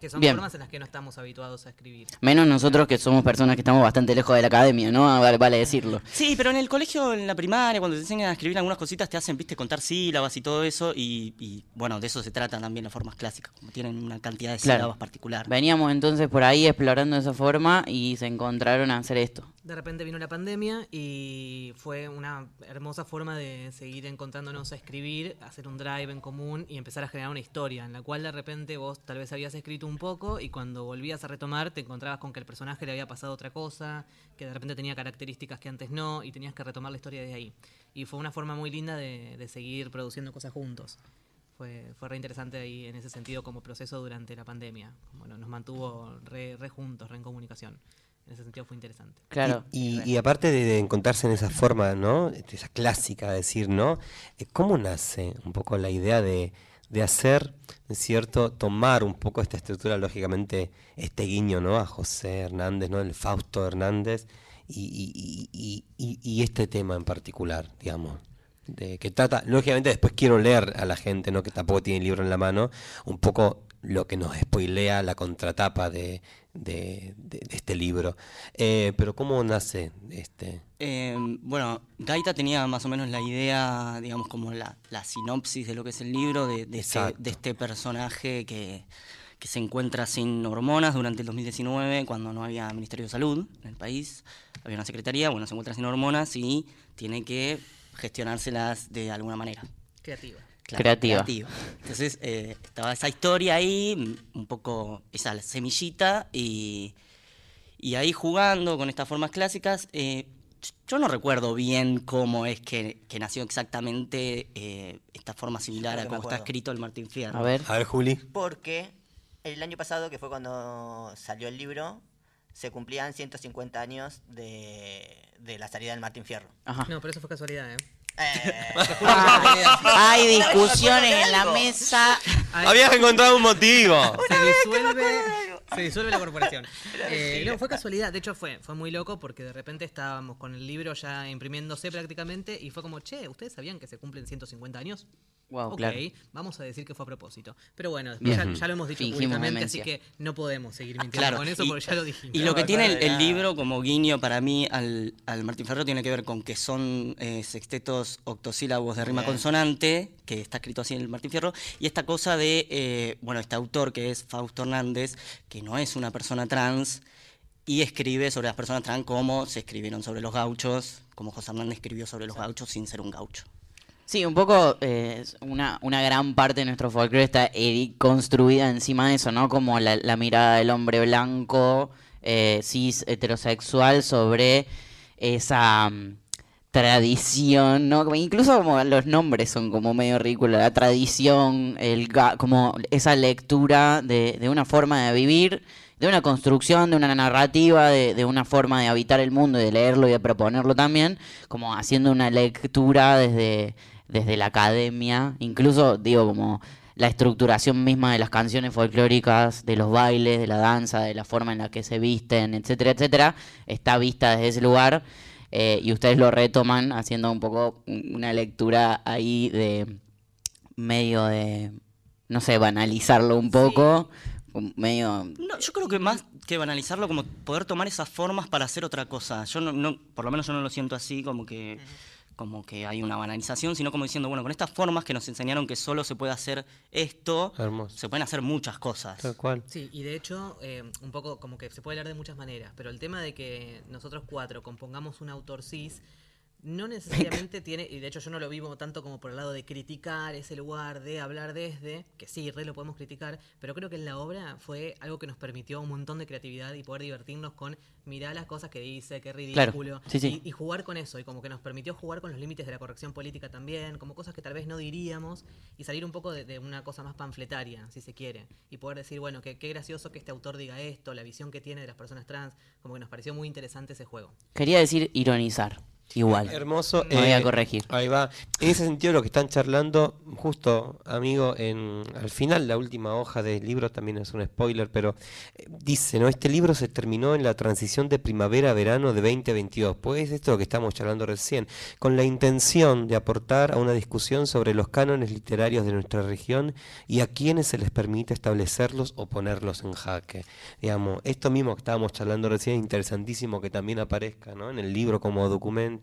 Que son Bien. formas en las que no estamos habituados a escribir. Menos nosotros que somos personas que estamos bastante lejos de la academia, ¿no? Ah, Vale, vale decirlo. Sí, pero en el colegio, en la primaria, cuando te enseñan a escribir algunas cositas, te hacen, viste, contar sílabas y todo eso. Y, y, bueno, de eso se trata también las formas clásicas, como tienen una cantidad de Claro. sílabas particular. Veníamos entonces por ahí explorando esa forma y se encontraron a hacer esto. De repente vino la pandemia y fue una hermosa forma de seguir encontrándonos a escribir, hacer un drive en común y empezar a generar una historia en la cual de repente vos tal vez habías escrito un poco y cuando volvías a retomar te encontrabas con que el personaje le había pasado otra cosa, que de repente tenía características que antes no y tenías que retomar la historia de ahí. Y fue una forma muy linda de, seguir produciendo cosas juntos. Fue, fue re interesante ahí en ese sentido como proceso durante la pandemia. Bueno, nos mantuvo re juntos, re en comunicación. En ese sentido fue interesante. Claro. Y, y aparte de, de encontrarse en esa forma, ¿no? Esa clásica de decir, ¿no? Eh, ¿Cómo nace un poco la idea de, de hacer, ¿no es cierto? Tomar un poco esta estructura, lógicamente, este guiño, ¿no? A José Hernández, ¿no? El Fausto Hernández y, y- y- y- y este tema en particular, digamos. De, que trata, lógicamente después quiero leer a la gente, ¿no? Que tampoco tiene el libro en la mano, un poco lo que nos spoilea la contratapa de, de- de- de este libro. Eh, pero ¿cómo nace este? Eh, bueno, Gaita tenía más o menos la idea, digamos, como la, la sinopsis de lo que es el libro, de, de, este, este personaje que, que se encuentra sin hormonas durante el 2019, cuando no había Ministerio de Salud en el país, había una secretaría, bueno, se encuentra sin hormonas y tiene que gestionárselas de alguna manera. Creativa. Claro, Creativa. Entonces eh, estaba esa historia ahí, un poco esa semillita, y, y ahí jugando con estas formas clásicas. eh, yo no recuerdo bien cómo es que, que nació exactamente eh, esta forma similar a cómo está escrito el Martín Fierro. A ver. A ver, Juli. Porque el año pasado, que fue cuando salió el libro, se cumplían 150 años de, de la salida del Martín Fierro. Ajá. No, pero eso fue casualidad, ¿eh? Hay discusiones en la mesa. Habías encontrado un motivo. Se disuelve, se disuelve la corporación. Eh, no, fue casualidad. De hecho, fue, fue muy loco porque de repente estábamos con el libro ya imprimiéndose prácticamente y fue como, che, ¿ustedes sabían que se cumplen 150 años? Wow, ok, claro. vamos a decir que fue a propósito. Pero bueno, ya, lo hemos dicho Fingimos públicamente, así que no podemos seguir mintiendo Claro, con eso y- porque ya lo dijimos. Y lo que tiene el, libro como guiño para mí al, al Martín Ferro tiene que ver con que son eh, sextetos octosílabos de rima Bien. consonante, que está escrito así en el Martín Fierro, y esta cosa de, eh, bueno, este autor que es Fausto Hernández, que no es una persona trans, y escribe sobre las personas trans como se escribieron sobre los gauchos, como José Hernández escribió sobre los gauchos sin ser un gaucho. Sí, un poco eh, una, una gran parte de nuestro folclore está construida encima de eso, ¿no? Como la, la mirada del hombre blanco, eh, cis, heterosexual sobre esa mm, tradición, ¿no? Incluso como los nombres son como medio ridículos, la tradición, el como esa lectura de, de una forma de vivir, de una construcción, de una narrativa, de, de una forma de habitar el mundo y de leerlo y de proponerlo también, como haciendo una lectura desde, desde la academia, incluso digo como la estructuración misma de las canciones folclóricas, de los bailes, de la danza, de la forma en la que se visten, etcétera, etcétera, está vista desde ese lugar eh, y ustedes lo retoman haciendo un poco un- una lectura ahí de medio de, no sé, banalizarlo un poco, medio... No, yo creo que más que banalizarlo, como poder tomar esas formas para hacer otra cosa. Yo no, no- por lo menos yo no lo siento así, como que, como que hay una banalización, sino como diciendo, bueno, con estas formas que nos enseñaron que solo se puede hacer esto, Hermoso. se pueden hacer muchas cosas. Tal cual. Sí, y de hecho, eh, un poco como que se puede hablar de muchas maneras, pero el tema de que nosotros cuatro compongamos un autor cis no necesariamente tiene, y de hecho yo no lo vivo tanto como por el lado de criticar ese lugar, de hablar desde, que sí, re lo podemos criticar, pero creo que en la obra fue algo que nos permitió un montón de creatividad y poder divertirnos con mirar las cosas que dice, qué Claro, ridículo, sí, sí. Y, y jugar con eso, y como que nos permitió jugar con los límites de la corrección política también, como cosas que tal vez no diríamos, y salir un poco de, de una cosa más panfletaria, si se quiere, y poder decir, bueno, que qué gracioso que este autor diga esto, la visión que tiene de las personas trans, como que nos pareció muy interesante ese juego. Quería decir ironizar. Igual. Hermoso. Me voy a eh, corregir. Ahí va. En ese sentido, lo que están charlando, justo, amigo, en, al final, la última hoja del libro también es un spoiler, pero eh, dice, ¿no? Este libro se terminó en la transición de primavera-verano de 2022. Pues esto es lo que estamos charlando recién, con la intención de aportar a una discusión sobre los cánones literarios de nuestra región y a quienes se les permite establecerlos o ponerlos en jaque. Digamos, esto mismo que estábamos charlando recién es interesantísimo que también aparezca ¿no? en el libro como documento.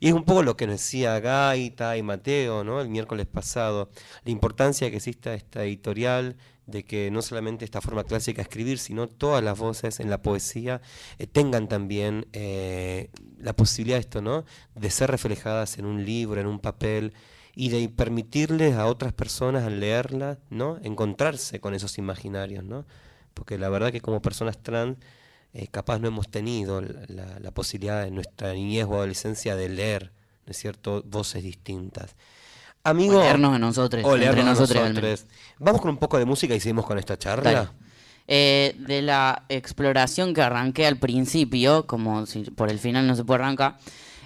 Y es un poco lo que nos decía Gaita y Mateo ¿no? el miércoles pasado, la importancia que exista esta editorial, de que no solamente esta forma clásica de escribir, sino todas las voces en la poesía eh, tengan también eh, la posibilidad de esto, ¿no? De ser reflejadas en un libro, en un papel, y de permitirles a otras personas al leerla, ¿no? Encontrarse con esos imaginarios, ¿no? Porque la verdad que como personas trans, eh, capaz no hemos tenido la, posibilidad en nuestra niñez o adolescencia de leer, ¿no es cierto?, voces distintas. Amigo, O leernos a nosotros, o entre leernos a nosotros. Vamos con un poco de música y seguimos con esta charla. Eh, de la exploración que arranqué al principio, como si por el final no se puede arrancar,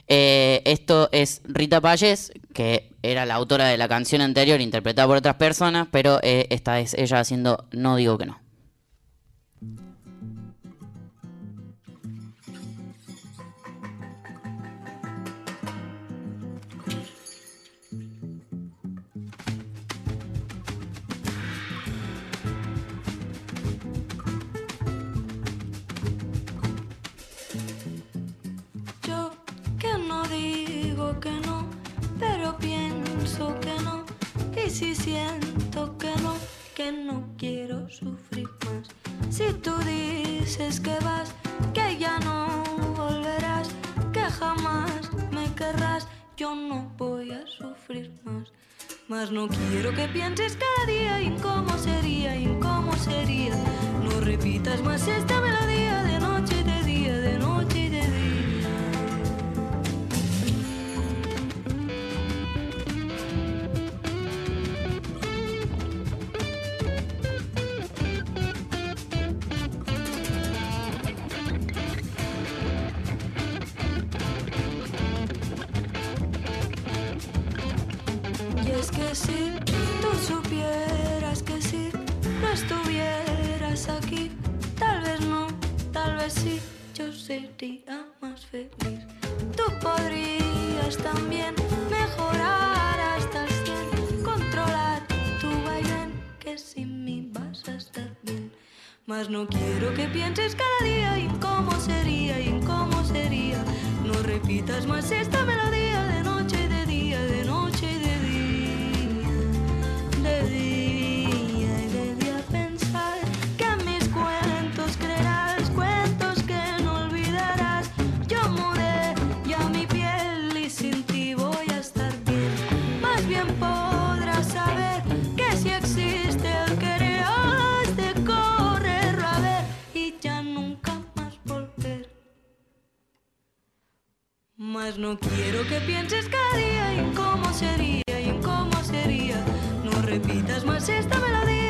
eh, esto es Rita Payés, que era la autora de la canción anterior, interpretada por otras personas, pero eh, esta es ella haciendo No digo que no. Mas no quiero que pienses cada día en cómo sería, en cómo sería. No repitas más esta melodía de noche que si tú supieras que si no estuvieras aquí, tal vez no, tal vez sí, yo sería más feliz. Tú podrías también mejorar hasta el 100, controlar tu vaivén, que sin mí vas a estar bien. Mas no quiero que pienses cada día en cómo sería y en cómo sería. No repitas más esta melodía No quiero que pienses cada día en cómo sería y en cómo sería. No repitas más esta melodía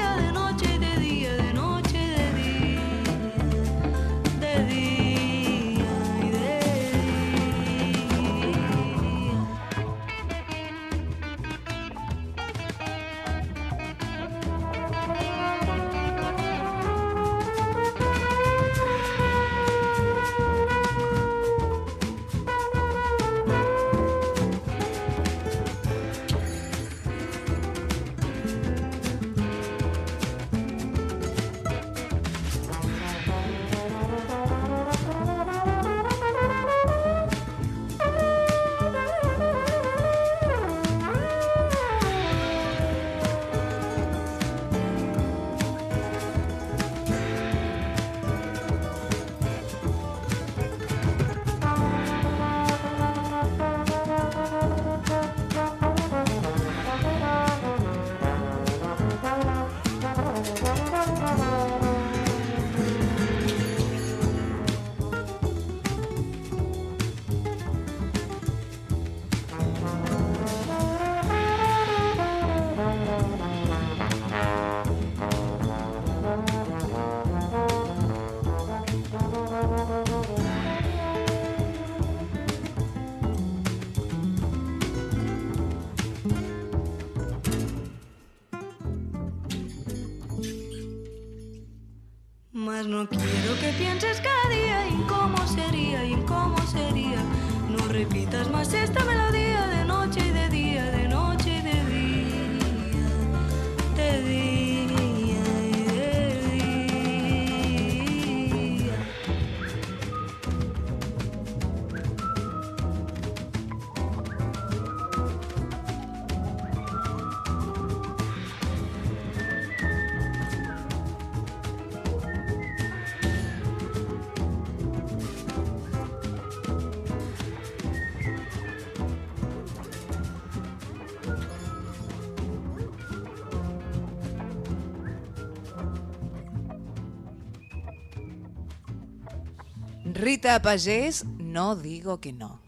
Rita Payés, no digo que no.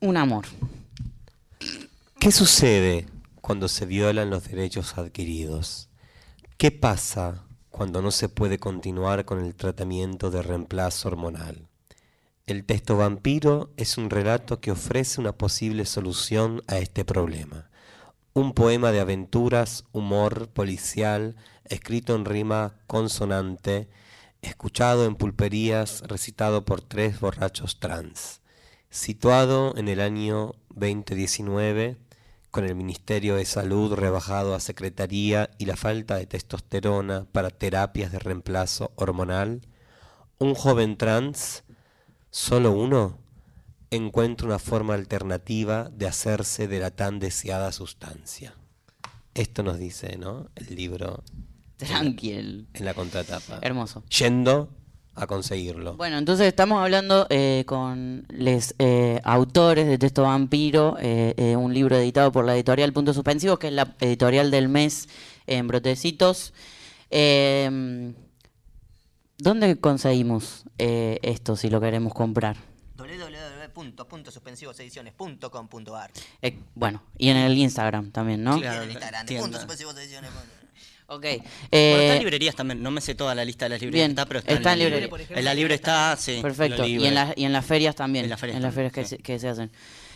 Un amor. ¿Qué sucede cuando se violan los derechos adquiridos? ¿Qué pasa cuando no se puede continuar con el tratamiento de reemplazo hormonal? El texto Vampiro es un relato que ofrece una posible solución a este problema. Un poema de aventuras, humor policial, escrito en rima consonante, escuchado en pulperías, recitado por tres borrachos trans. Situado en el año 2019, con el Ministerio de Salud rebajado a Secretaría y la falta de testosterona para terapias de reemplazo hormonal, un joven trans, solo uno, encuentra una forma alternativa de hacerse de la tan deseada sustancia. Esto nos dice, ¿no? El libro. Tranqui, el- En la contratapa. Hermoso. Yendo a conseguirlo. Bueno, entonces estamos hablando eh, con los autores de Texto Vampiro, eh, eh, un libro editado por la editorial Puntos Suspensivos, que es la editorial del mes en Brotecitos. Eh, ¿Dónde conseguimos eh, esto si lo queremos comprar? www.puntosuspensivosediciones.com.ar Eh, bueno, y en el Instagram también, ¿no? Claro, el Instagram de tienda. Puntos Suspensivos Ediciones. Ok. Bueno, está Eh, en librerías también, no me sé toda la lista de las librerías Bien, que está, pero está, está en la librería. libre. Por ejemplo, En la libre está, sí. Perfecto. la Y libre. en, las y en las ferias también. En las ferias que, también, se, que se hacen.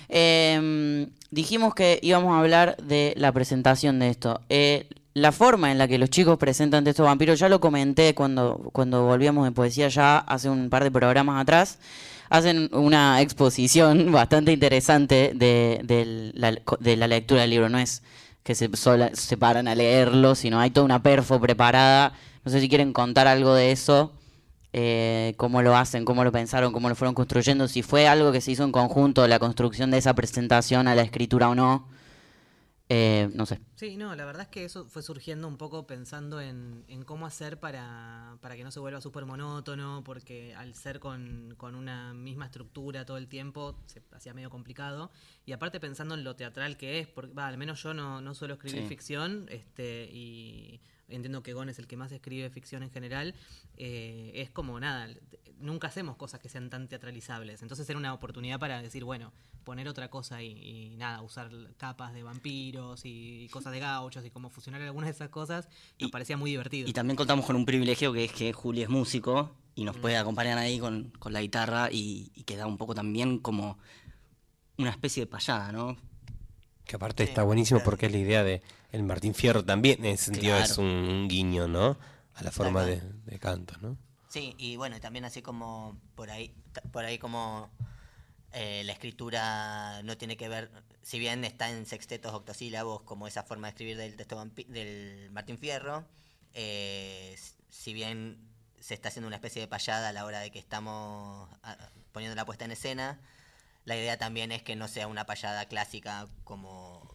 Eh, dijimos que íbamos a hablar de la presentación de esto. Eh, la forma en la que los chicos presentan Texto Vampiro, ya lo comenté cuando, cuando volvíamos de poesía ya hace un par de programas atrás. Hacen una exposición bastante interesante de, la, de la lectura del libro. No es que se, sola- se paran a leerlo, sino hay toda una perfo preparada. No sé si quieren contar algo de eso eh, cómo lo hacen, cómo lo pensaron, cómo lo fueron construyendo, si fue algo que se hizo en conjunto, la construcción de esa presentación a la escritura o no. Eh, no sé. Sí, no, la verdad es que eso fue surgiendo un poco pensando en, en cómo hacer para, para que no se vuelva súper monótono, porque al ser con, con una misma estructura todo el tiempo se hacía medio complicado. Y aparte pensando en lo teatral que es, porque va, al menos yo no, no suelo escribir Sí. ficción, este, y entiendo que Gon es el que más escribe ficción en general, eh, es como nada, nunca hacemos cosas que sean tan teatralizables. Entonces era una oportunidad para decir, bueno, poner otra cosa ahí y nada, usar capas de vampiros y cosas de gauchos y cómo fusionar algunas de esas cosas, nos parecía muy divertido. Y también contamos con un privilegio que es que Juli es músico y Mm. nos puede acompañar ahí con, con la guitarra y, y queda un poco también como una especie de payada, ¿no? Que aparte está buenísimo porque es la idea de el Martín Fierro también, en ese sentido Claro. es un, un guiño, ¿no? A la forma de, canto, ¿no? Sí, y bueno, también así como por ahí, por ahí como eh, la escritura no tiene que ver, si bien está en sextetos octosílabos, como esa forma de escribir del texto del Martín Fierro, eh, si bien se está haciendo una especie de payada a la hora de que estamos poniendo la puesta en escena, la idea también es que no sea una payada clásica como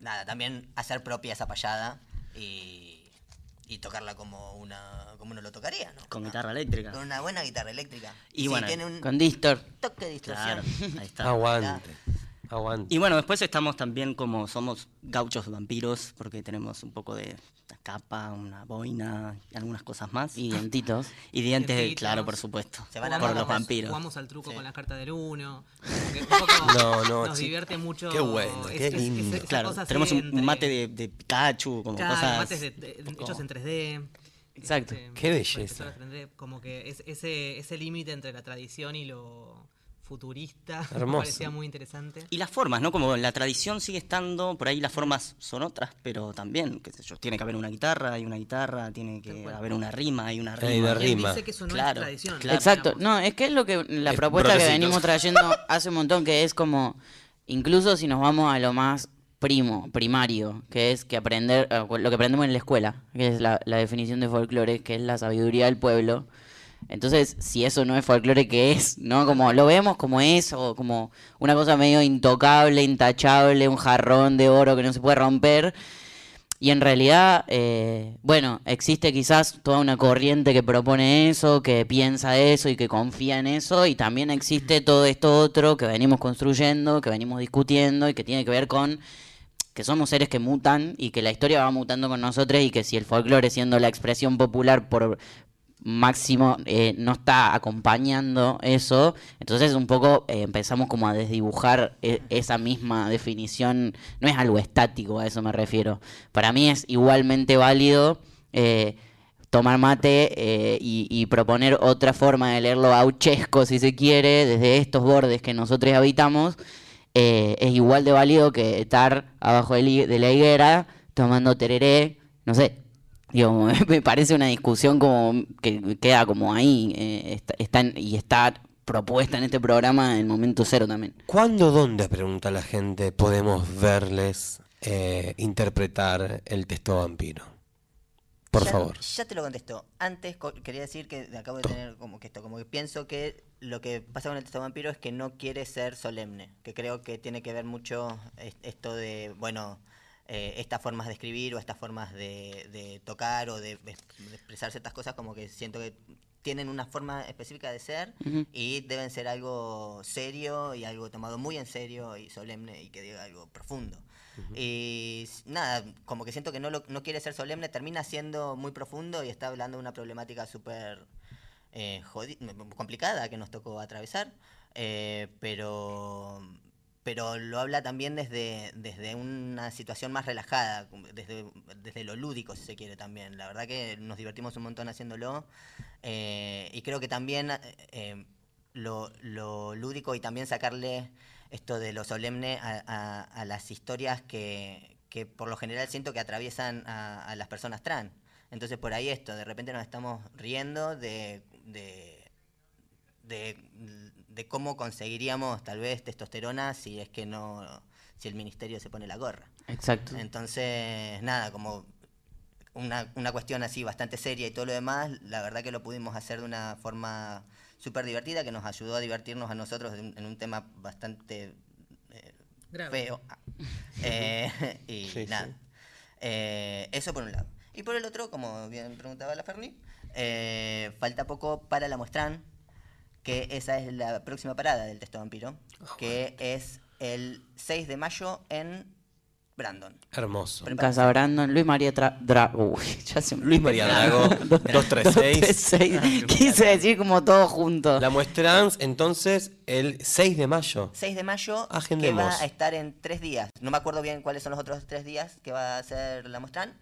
nada, también hacer propia esa payada y, y tocarla como una como uno lo tocaría, ¿no? Con guitarra eléctrica. Con una buena guitarra eléctrica. Y Sí, bueno, tiene un Con distor. toque de distorsión. Claro, ahí está. Aguante, aguante. Y bueno, después estamos también como somos gauchos vampiros, porque tenemos un poco de una capa, una boina y algunas cosas más. Y dientitos. Y dientes, Dientitos. claro, por supuesto. Se van por armando los vampiros. Jugamos al truco con las cartas del uno. como que un poco No, no, nos sí. divierte mucho. Qué bueno, es- qué es- es- lindo. esa Claro, cosa así tenemos un entre- mate de, de Pikachu, como Claro, cosas. mates de- de- hechos en 3D. Exacto. Este, Qué por belleza. impresoras 3D, como que es, ese, ese límite entre la tradición y lo futurista, me Hermoso. parecía muy interesante. Y las formas, ¿no? Como la tradición sigue estando, por ahí las formas son otras, pero también, qué sé yo, tiene que haber una guitarra, hay una guitarra, tiene que haber una rima, hay una rima. Hay una ¿Quién rima. dice que eso no Claro, es tradición? claro. Exacto, no, es que es lo que la Es propuesta que venimos trayendo hace un montón, que es como, incluso si nos vamos a lo más primo, primario, que es que aprender, eh, lo que aprendemos en la escuela, que es la, la definición de folclore, que es la sabiduría del pueblo. Entonces, si eso no es folclore, ¿qué es? ¿No? Como lo vemos como eso, como una cosa medio intocable, intachable, un jarrón de oro que no se puede romper. Y en realidad, eh, bueno, existe quizás toda una corriente que propone eso, que piensa eso y que confía en eso, y también existe todo esto otro que venimos construyendo, que venimos discutiendo y que tiene que ver con que somos seres que mutan y que la historia va mutando con nosotros y que si el folclore siendo la expresión popular por máximo eh, no está acompañando eso, entonces un poco eh, empezamos como a desdibujar e- esa misma definición, no es algo estático, a eso me refiero. Para mí es igualmente válido eh, tomar mate eh, y, proponer otra forma de leerlo auchesco, si se quiere, desde estos bordes que nosotros habitamos, eh, es igual de válido que estar abajo de, de la higuera tomando tereré, no sé. Digo, me parece una discusión como que queda como ahí eh, está, está en- y está propuesta en este programa en momento cero también. ¿Cuándo, dónde, pregunta la gente, podemos verles eh, interpretar el texto vampiro? Por Ya- favor. Ya te lo contesto. Antes co- quería decir que acabo de tener como que esto, como que pienso que lo que pasa con el texto vampiro es que no quiere ser solemne, que creo que tiene que ver mucho es- esto de, bueno, eh, estas formas de escribir o estas formas de, de tocar o de, de expresar ciertas cosas, como que siento que tienen una forma específica de ser Ujú. y deben ser algo serio y algo tomado muy en serio y solemne y que diga algo profundo. Y s- nada, como que siento que no, lo, no quiere ser solemne, termina siendo muy profundo y está hablando de una problemática súper eh, complicada que nos tocó atravesar, eh, pero, pero lo habla también desde, desde una situación más relajada, desde, desde lo lúdico, si se quiere también. La verdad que nos divertimos un montón haciéndolo eh, y creo que también eh, lo, lúdico y también sacarle esto de lo solemne a, las historias que, que por lo general siento que atraviesan a, las personas trans. Entonces por ahí esto, de repente nos estamos riendo de, de, de cómo conseguiríamos tal vez testosterona si es que no, si el ministerio se pone la gorra. Exacto. Entonces, nada, como una, una cuestión así bastante seria y todo lo demás, la verdad que lo pudimos hacer de una forma súper divertida que nos ayudó a divertirnos a nosotros en, en un tema bastante eh, Grave. feo. Ah. Eh, y Sí, nada. sí. Eh, eso por un lado. Y por el otro, como bien preguntaba la Ferni, eh, falta poco para la muestran, que esa es la próxima parada del texto vampiro, que es el 6 de mayo en Brandon. Hermoso. En Casa Brandon, Luis María Tra Dra- Uy, ya se me Luis María Drago, 236. 236. Quise decir como todo junto. La muestran entonces el 6 de mayo. 6 de mayo, que Agendemos. va a estar en tres días. No me acuerdo bien cuáles son los otros tres días que va a ser la muestran,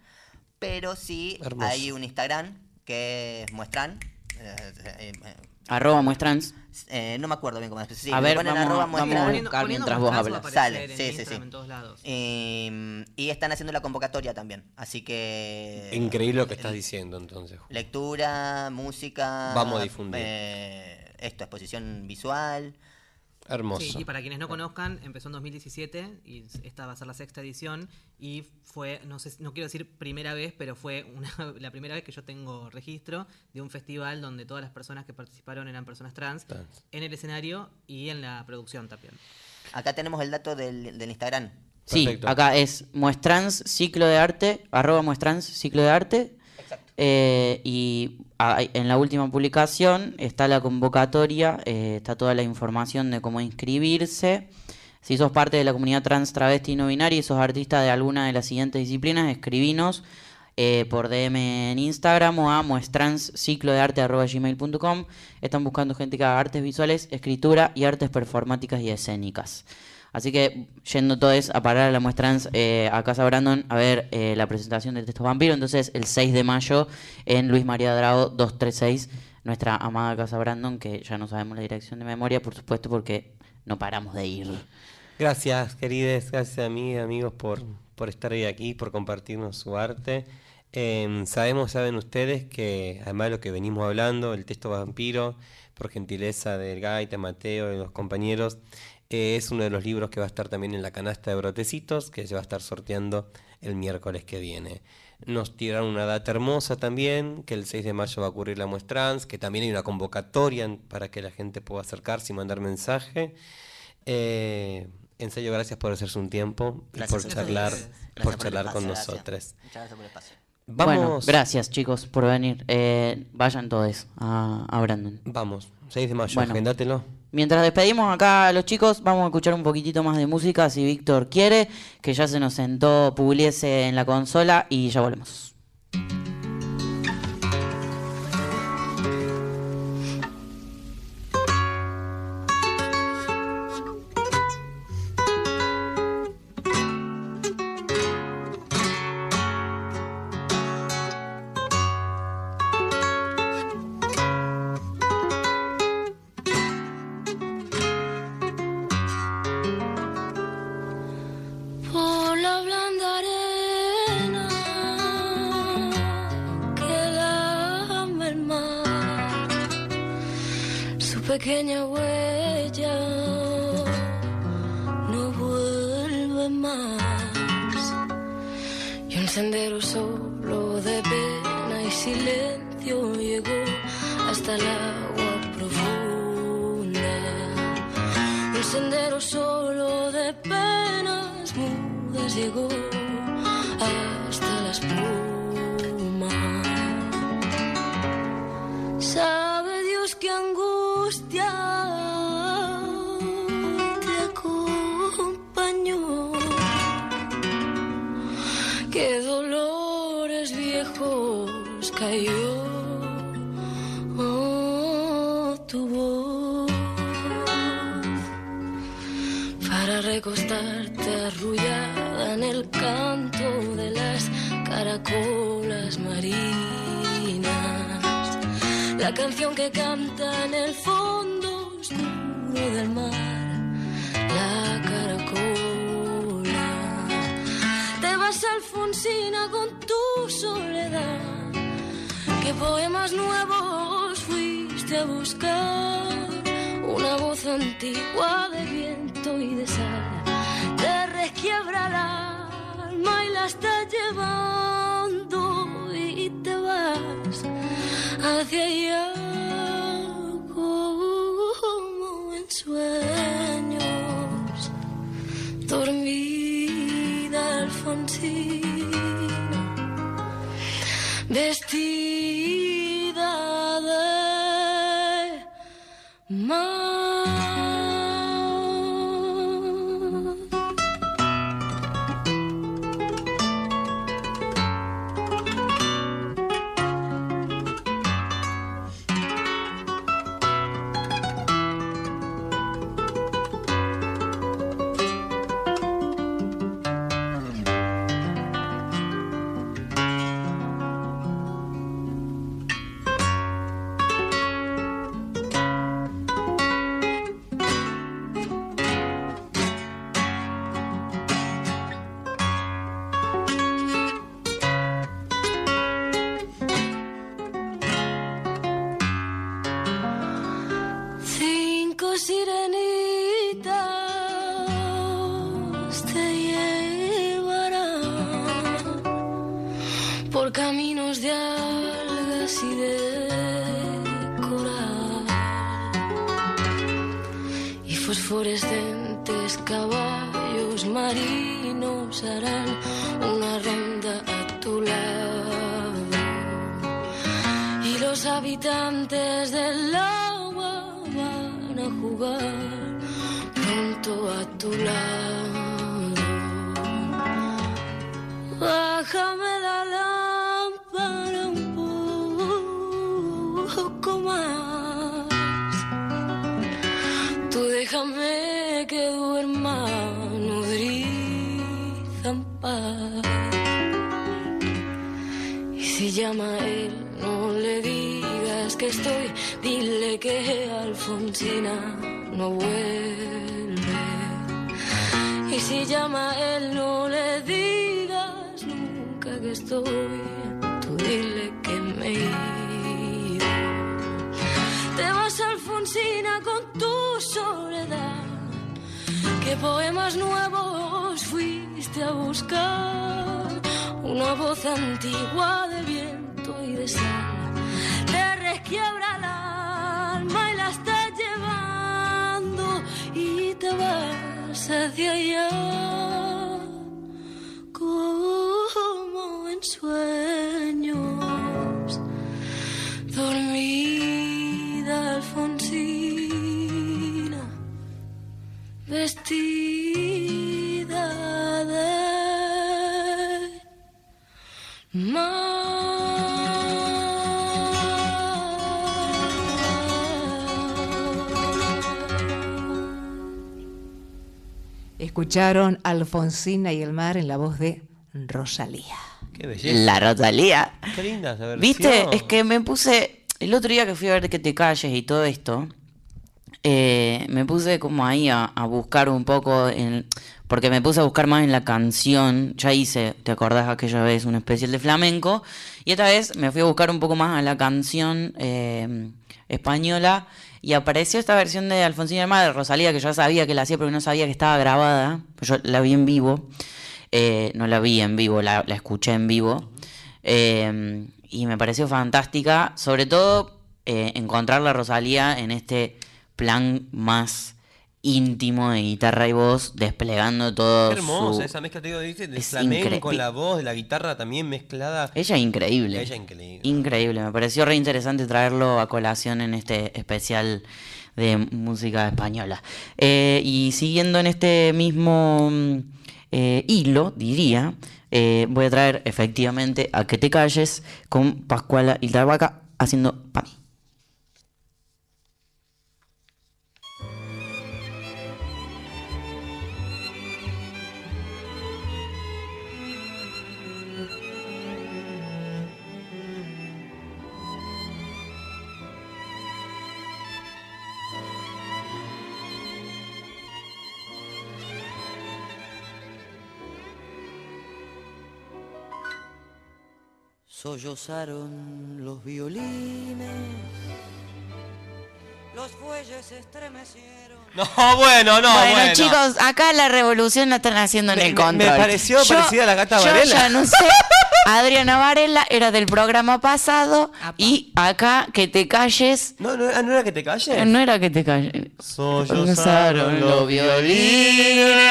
pero sí Hermoso. hay un Instagram que es muestran. eh, eh, eh, Arroba muestrans. eh, no me acuerdo bien cómo es. Sí, A ver, ponen vamos- arroba vamos a buscar mientras vos hablas. Sale, en sí, sí, Instagram sí. en todos lados. Y, y están haciendo la convocatoria también. Así que. Increíble lo que estás diciendo entonces. Lectura, música. Vamos a difundir. eh, esto, exposición visual. Hermoso. Sí, y para quienes no conozcan, empezó en 2017 y esta va a ser la sexta edición y fue, no sé, no quiero decir primera vez, pero fue una, la primera vez que yo tengo registro de un festival donde todas las personas que participaron eran personas trans, Trans. en el escenario y en la producción también. Acá tenemos el dato del, del Instagram. Sí, Perfecto. acá es muestrans ciclo de arte, arroba muestrans ciclo de arte. Eh, y en la última publicación está la convocatoria, eh, está toda la información de cómo inscribirse. Si sos parte de la comunidad trans, travesti y no binaria y sos artista de alguna de las siguientes disciplinas, escribinos eh, por DM en Instagram o a muestransciclodearte.gmail.com. Están buscando gente que haga artes visuales, escritura y artes performáticas y escénicas. Así que yendo todos a parar a la muestrans eh, a Casa Brandon a ver eh, la presentación del texto vampiro. Entonces el 6 de mayo en Luis María Drago 236 nuestra amada Casa Brandon, que ya no sabemos la dirección de memoria, por supuesto, porque no paramos de ir. Gracias, queridos, gracias a mí, amigos, por, por estar hoy aquí, por compartirnos su arte. Em, sabemos, saben ustedes, que además de lo que venimos hablando, el texto vampiro, por gentileza del Gaita, Mateo y los compañeros, eh, es uno de los libros que va a estar también en la canasta de brotecitos, que se va a estar sorteando el miércoles que viene. Nos tiraron una data hermosa también, que el 6 de mayo va a ocurrir la muestrans, que también hay una convocatoria para que la gente pueda acercarse y mandar mensaje. Eh, en serio, gracias por hacerse un tiempo y por charlar, por por el charlar con nosotros. Muchas gracias por el espacio. Bueno, Vamos. gracias chicos por venir. Eh, vayan todos a, a Brandon. Vamos, 6 de mayo, Bueno. agendátelo. Mientras despedimos acá a los chicos, vamos a escuchar un poquitito más de música si Víctor quiere, que ya se nos sentó Pugliese en la consola y ya volvemos. Caminos de algas y de coral y fosforescentes caballos marinos harán una ronda a tu lado y los habitantes del agua van a jugar pronto a tu lado. Alfonsina no vuelve. Y si llama a él, no le digas nunca que estoy, tú dile que me he ido. Te vas Alfonsina con tu soledad. ¿Qué poemas nuevos fuiste a buscar? Una voz antigua de viento y de sal te resquiebra vas hacia Escucharon Alfonsina y el mar en la voz de Rosalía. Qué belleza. La Rosalía. Qué linda esa versión. ¿Viste? Es que me puse. El otro día que fui a ver que te calles y todo esto, eh, me puse como ahí a, a buscar un poco. En, porque me puse a buscar más en la canción. Ya hice, ¿te acordás aquella vez? Un especial de flamenco. Y esta vez me fui a buscar un poco más a la canción eh, española. Y apareció esta versión de Alfonsina del Mar de Rosalía, que yo sabía que la hacía, pero no sabía que estaba grabada. Pues yo la vi en vivo. Eh, no la vi en vivo, la, la escuché en vivo. Eh, y me pareció fantástica, sobre todo eh, encontrar la Rosalía en este plan más íntimo de guitarra y voz, desplegando todo Qué hermosa su... esa mezcla, te digo, Es flamenco con la voz, de la guitarra también mezclada. Ella es increíble. Ella increíble. Increíble, me pareció re interesante traerlo a colación en este especial de música española. Eh, y siguiendo en este mismo mm, eh, hilo, diría, eh, voy a traer efectivamente a Que te calles con Pascuala y Tarbaca haciendo pa' mí. Sollozaron los violines, los fuelles estremecieron. No, bueno, no, bueno, bueno. chicos, acá la revolución la están haciendo en Me- el me- control. me pareció parecida a la gata yo Varela. ya no sé. Adriana Varela era del programa pasado y acá que te calles. No, no, ah, ¿no era que te calles. Eh, No era que te calles. Sollozaron los violines,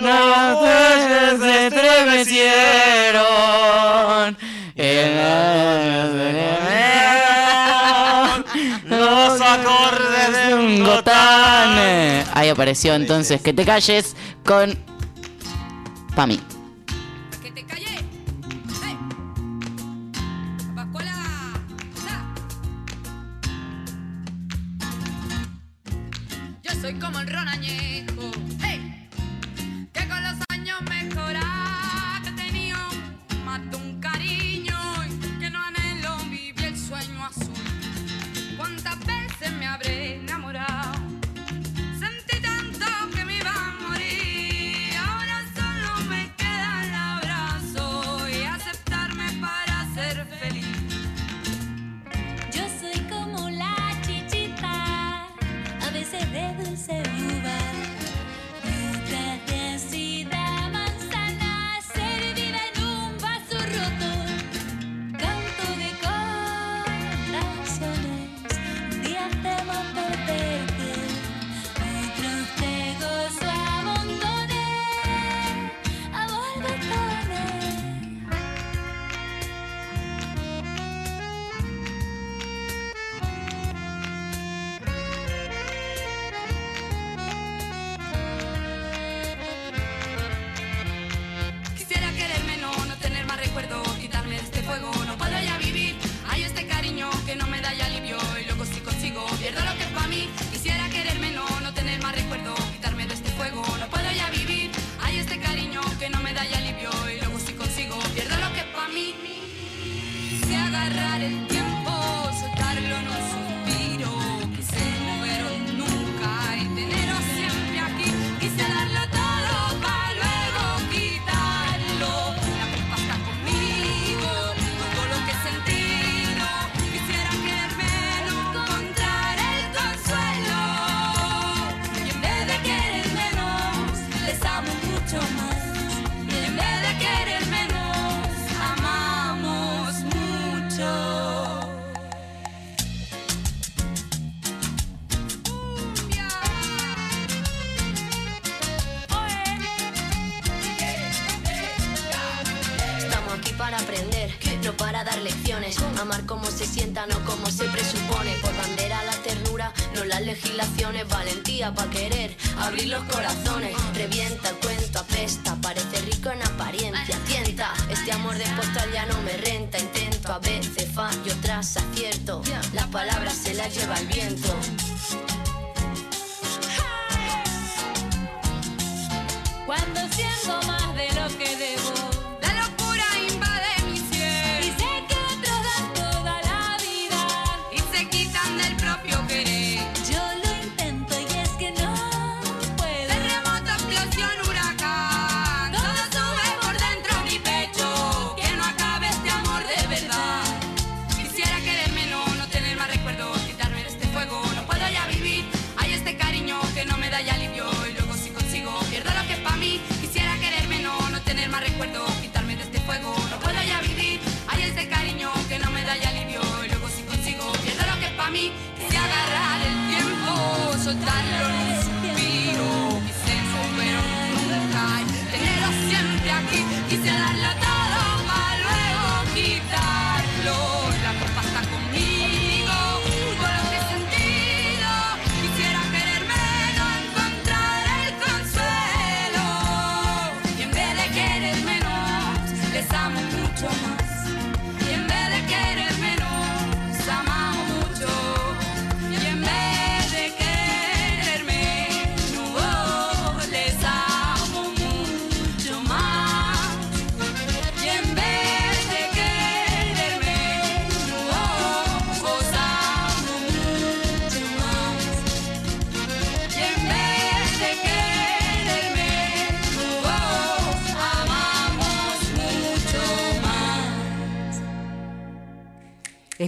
los fuelles se estremecieron. Los acordes de un gotán. Ahí apareció entonces que te calles con Pami.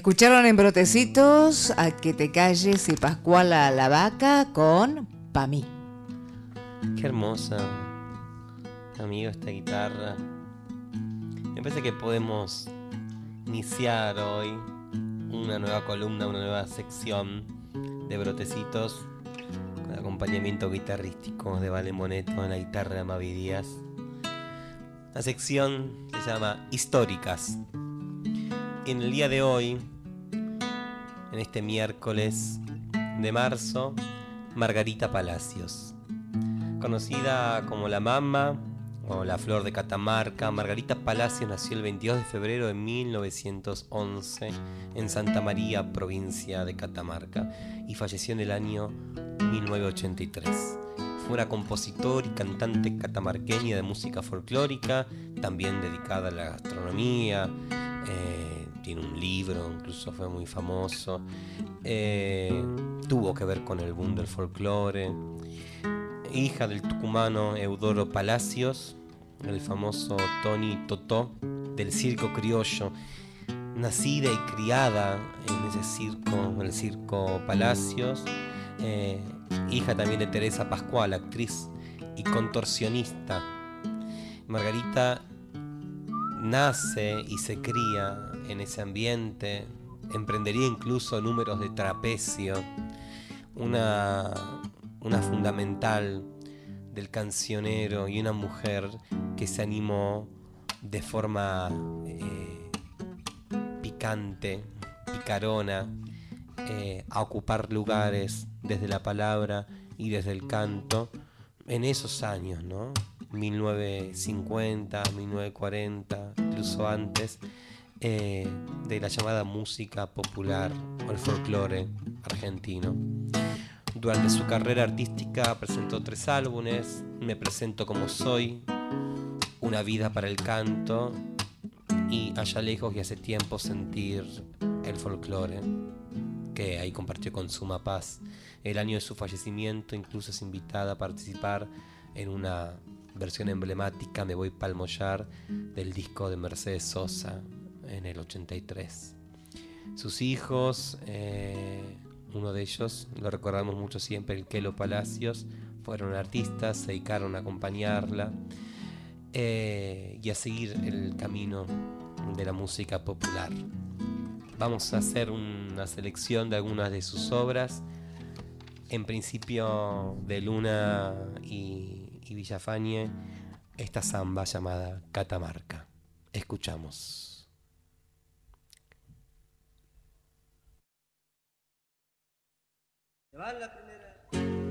Escucharon en Brotecitos a Que te calles y Pascuala la vaca con Pa' mí. Qué hermosa, amigo, esta guitarra. Me parece que podemos iniciar hoy una nueva columna, una nueva sección de brotecitos con acompañamiento guitarrístico de Valen Moneto en la guitarra de Mavi Díaz. La sección se llama Históricas. En el día de hoy, en este miércoles de marzo, Margarita Palacios. Conocida como la Mama o la Flor de Catamarca, Margarita Palacios nació el 22 de febrero de 1911 en Santa María, provincia de Catamarca, y falleció en el año 1983. Fue una compositora y cantante catamarqueña de música folclórica, también dedicada a la gastronomía. eh, tiene un libro, incluso fue muy famoso. Eh, tuvo que ver con el boom del folclore hija del tucumano Eudoro Palacios, el famoso Tony Totó del circo criollo, nacida y criada en ese circo, el circo Palacios, eh, hija también de Teresa Pascual, actriz y contorsionista. Margarita nace y se cría en ese ambiente, emprendería incluso números de trapecio, una, una fundamental del cancionero y una mujer que se animó de forma eh, picante, picarona, eh, a ocupar lugares desde la palabra y desde el canto en esos años, ¿no? 1950, 1940, incluso antes, eh, de la llamada música popular o el folclore argentino. Durante su carrera artística presentó tres álbumes, Me presento como soy, Una vida para el canto y Allá lejos y hace tiempo sentir el folclore, que ahí compartió con Suma Paz. El año de su fallecimiento incluso es invitada a participar en una versión emblemática, Me voy pa'l mollar, del disco de Mercedes Sosa en el 83. Sus hijos, eh, uno de ellos, lo recordamos mucho siempre, el Kelo Palacios, fueron artistas, se dedicaron a acompañarla eh, y a seguir el camino de la música popular. Vamos a hacer una selección de algunas de sus obras, en principio de Luna y, y Villafañe, esta samba llamada Catamarca. Escuchamos. Catamarca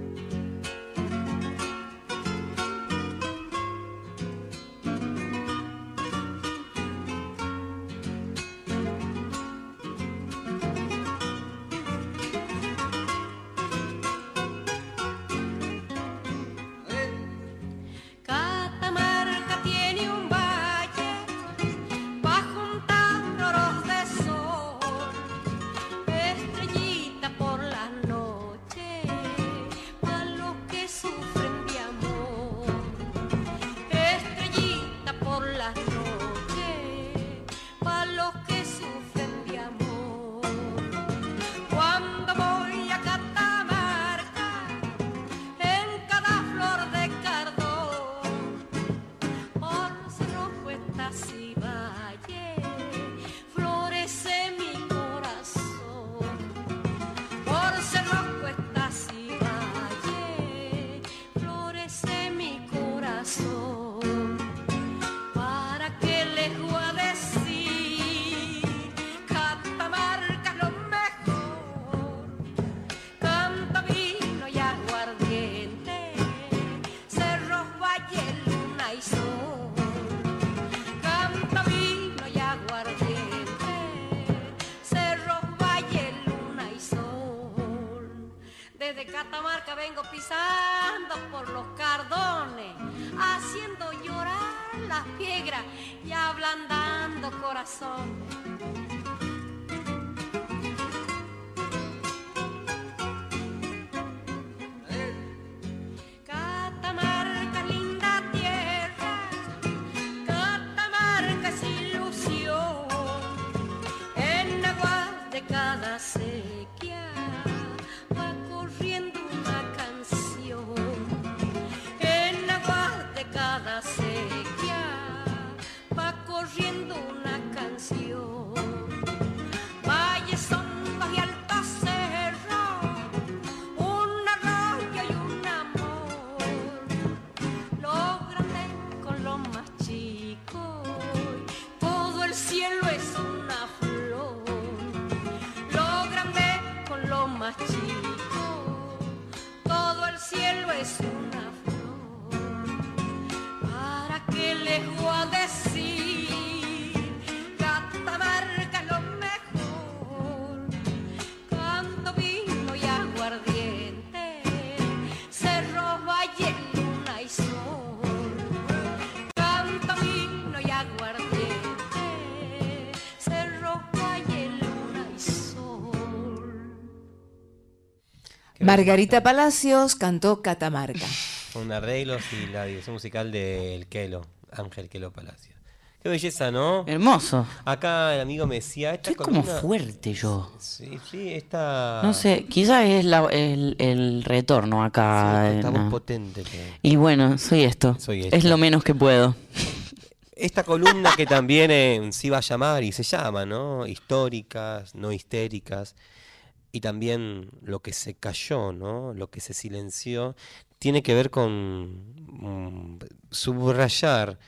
y ablandando corazones. Cielo es una flor, lo grande con lo más chico, todo el cielo es una Margarita Palacios cantó Catamarca. Con arreglos y la dirección musical del Kelo, Ángel Kelo Palacio. Qué belleza, ¿no? Hermoso. Acá el amigo me decía, esta Estoy como columna- fuerte yo. Sí, sí, esta... No sé, quizás es la- el, el retorno acá. Sí, esta voz no. potente que- Y bueno, soy esto. Soy Es esta. lo menos que puedo. Esta columna que también eh, se iba a llamar y se llama, ¿no? Históricas, no histéricas. Y también lo que se cayó, ¿no? Lo que se silenció, tiene que ver con mm, subrayar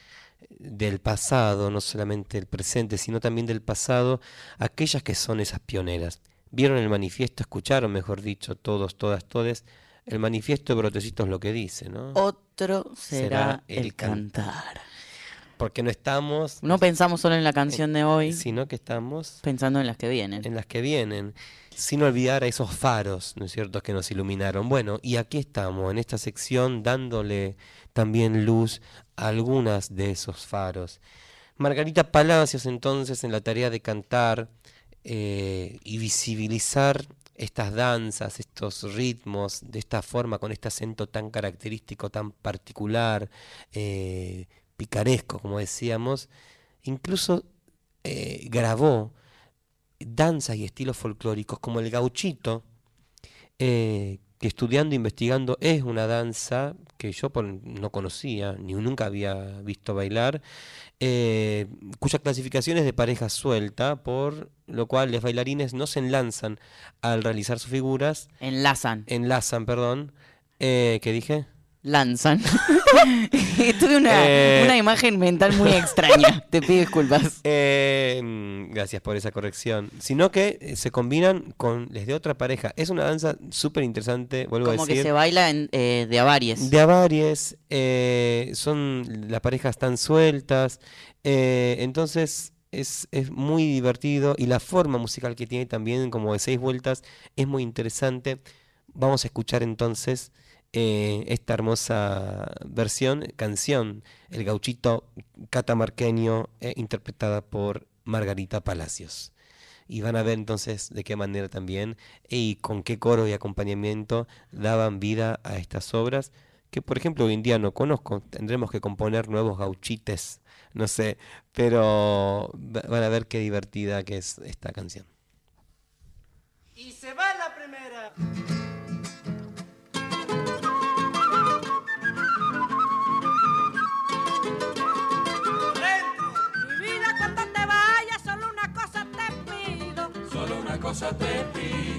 del pasado, no solamente del presente, sino también del pasado, aquellas que son esas pioneras. ¿Vieron el manifiesto? ¿Escucharon, mejor dicho, todos, todas, todes? El manifiesto de Brotecitos lo que dice, ¿no? Otro será el cantar. Porque no estamos No pensamos solo en la canción de hoy, sino que estamos pensando en las que vienen. en las que vienen, sin olvidar a esos faros, ¿no es cierto?, que nos iluminaron. Bueno, y aquí estamos, en esta sección, dándole también luz a algunas de esos faros. Margarita Palacios, entonces, en la tarea de cantar eh, y visibilizar estas danzas, estos ritmos, de esta forma, con este acento tan característico, tan particular, eh, picaresco, como decíamos, incluso eh, grabó danzas y estilos folclóricos como el gauchito, eh, que estudiando, investigando, es una danza que yo no conocía, ni nunca había visto bailar, eh, cuya clasificación es de pareja suelta, por lo cual los bailarines no se enlazan al realizar sus figuras. Enlazan. Enlazan, perdón. Eh, ¿Qué dije? Lanzan. Tuve una, Eh. una imagen mental muy extraña. Te pido disculpas. Eh, gracias por esa corrección. Sino que eh, se combinan con les de otra pareja. Es una danza súper interesante, vuelvo Como a decir. que se baila en, eh, de avaries. De avaries, son las parejas están sueltas, entonces es, es muy divertido y la forma musical que tiene también, como de seis vueltas, es muy interesante. Vamos a escuchar entonces eh, esta hermosa versión, canción, El gauchito catamarqueño, eh, interpretada por Margarita Palacios. Y van a ver entonces de qué manera también y con qué coro y acompañamiento daban vida a estas obras que por ejemplo hoy en día no conozco. Tendremos que componer nuevos gauchites, no sé, pero va- van a ver qué divertida que es esta canción. Y se va la primera. Solo una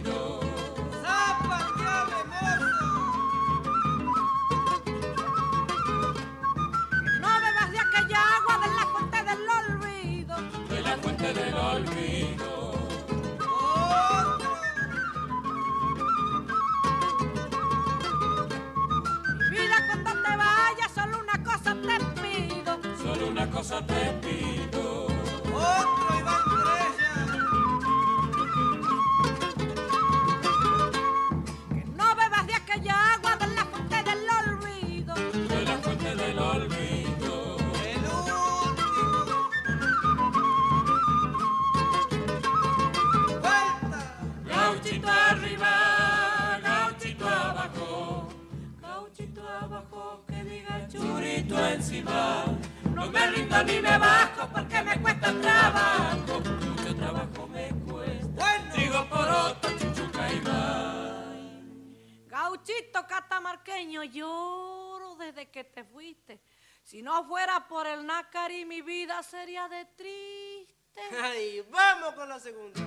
no fuera por el nácari, mi vida sería de triste. Ay, vamos con la segunda.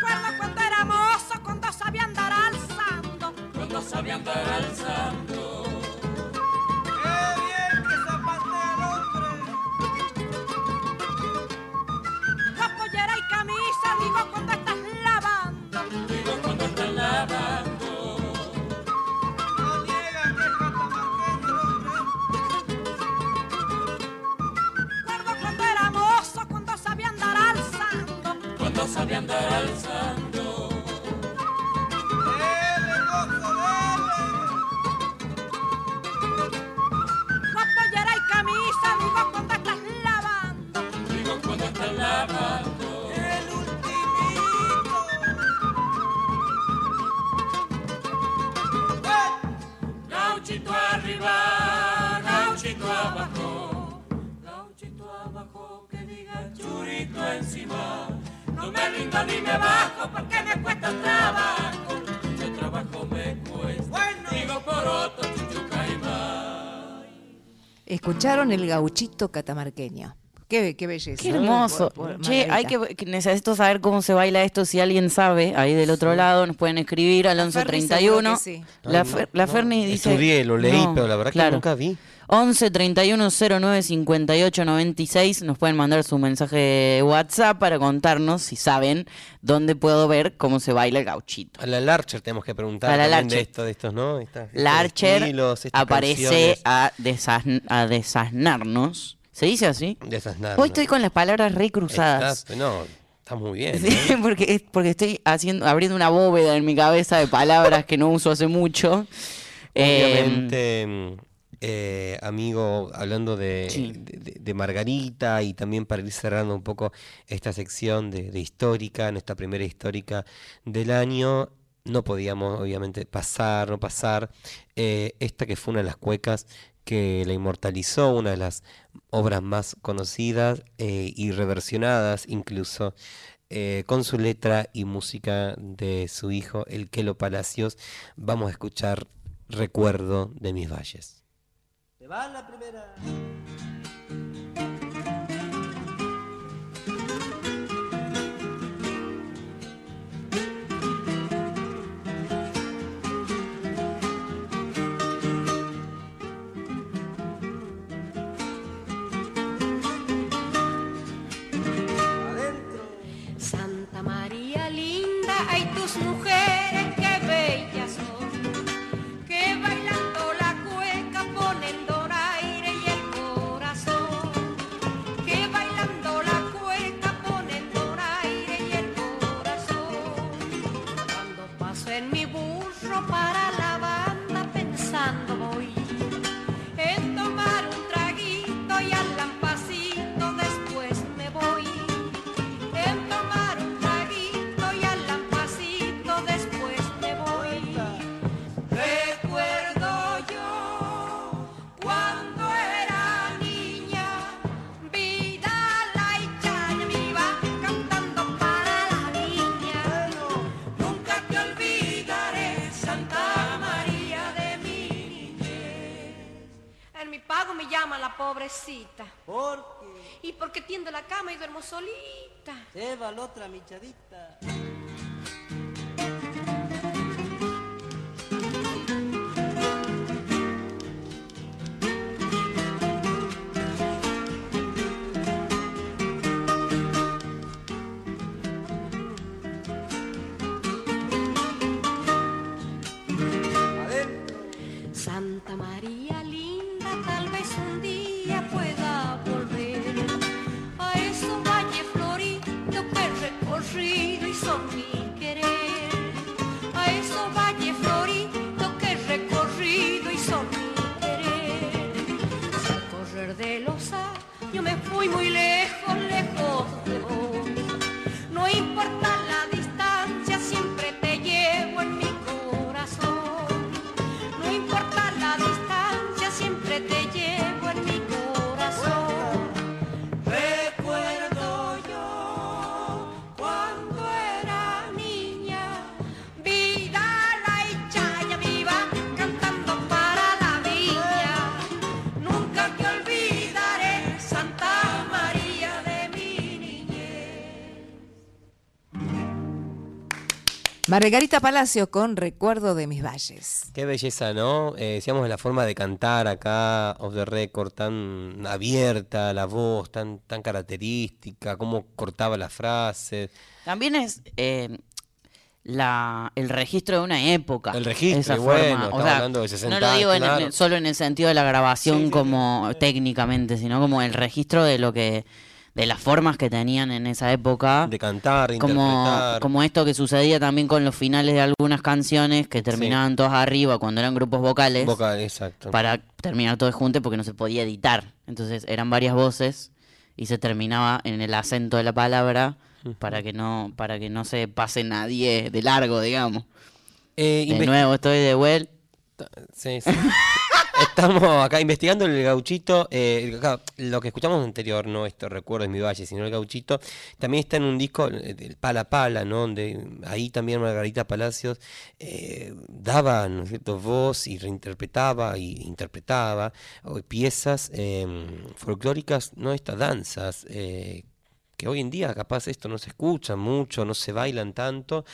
Recuerdo cuando era mozo, cuando sabía andar alzando. Cuando sabía andar alzando. No me rindo ni me bajo porque me cuesta trabajo. Mucho trabajo me cuesta. Digo por otro chuchuca y va. Escucharon el gauchito catamarqueño. Qué, qué belleza. Qué hermoso. Por- por Che, hay que, que necesito saber cómo se baila esto. Si alguien sabe, ahí del otro lado, nos pueden escribir al La Ferni 1131. seguro que sí. La, no, la no. Ferni dice. Estudié, lo leí, No, pero la verdad claro. que nunca vi. 11 31 09 58 96. Nos pueden mandar su mensaje de WhatsApp para contarnos si saben dónde puedo ver cómo se baila el gauchito. A la Larcher tenemos que preguntar A la también de Larcher. esto, de estos, ¿no? Estas- Larcher estilos, estas aparece canciones. a, desasn- a desasnarnos. ¿Se dice así? Desasnarnos. Hoy estoy con las palabras recruzadas. Estás- no, está muy bien. Sí, porque, porque estoy haciendo, abriendo una bóveda en mi cabeza de palabras que no uso hace mucho. Obviamente, mm, eh, amigo, hablando de, de- de- de Margarita y también para ir cerrando un poco esta sección de, de histórica, nuestra primera histórica del año, no podíamos obviamente pasar, no pasar eh, esta que fue una de las cuecas que la inmortalizó, una de las obras más conocidas eh, y reversionadas incluso eh, con su letra y música de su hijo, el Quelo Palacios. Vamos a escuchar Recuerdo de mis valles. Va la primera. La pobrecita. ¿Por qué? Y porque tiendo la cama y duermo solita. Lleva la otra michadita. Margarita Palacio con Recuerdo de mis valles. Qué belleza, ¿no? Eh, decíamos la forma de cantar acá, off the record, tan abierta, la voz, tan, tan característica, cómo cortaba las frases. También es eh, la, el registro de una época. El registro, esa y bueno, forma. estamos O sea, hablando de 60 no lo digo en- claro. en- solo en el sentido de la grabación como técnicamente, sino como el registro de lo que de las formas que tenían en esa época. De cantar, de como, interpretar. como esto que sucedía también con los finales de algunas canciones que terminaban todas arriba cuando eran grupos vocales. Vocal, exacto. Para terminar todos juntos porque no se podía editar. Entonces eran varias voces y se terminaba en el acento de la palabra para que no para que no se pase nadie de largo, digamos. Eh, de nuevo, estoy de vuelta. Sí, sí. Estamos acá investigando el gauchito. eh, lo que escuchamos anterior, no esto recuerdo es mi valle, sino el gauchito. También está en un disco, eh, del Pala Pala, ¿no? Donde ahí también Margarita Palacios eh, daba, ¿no voz y reinterpretaba y interpretaba piezas eh, folclóricas, ¿no? Estas danzas. que hoy en día capaz esto no se escucha mucho, no se bailan tanto,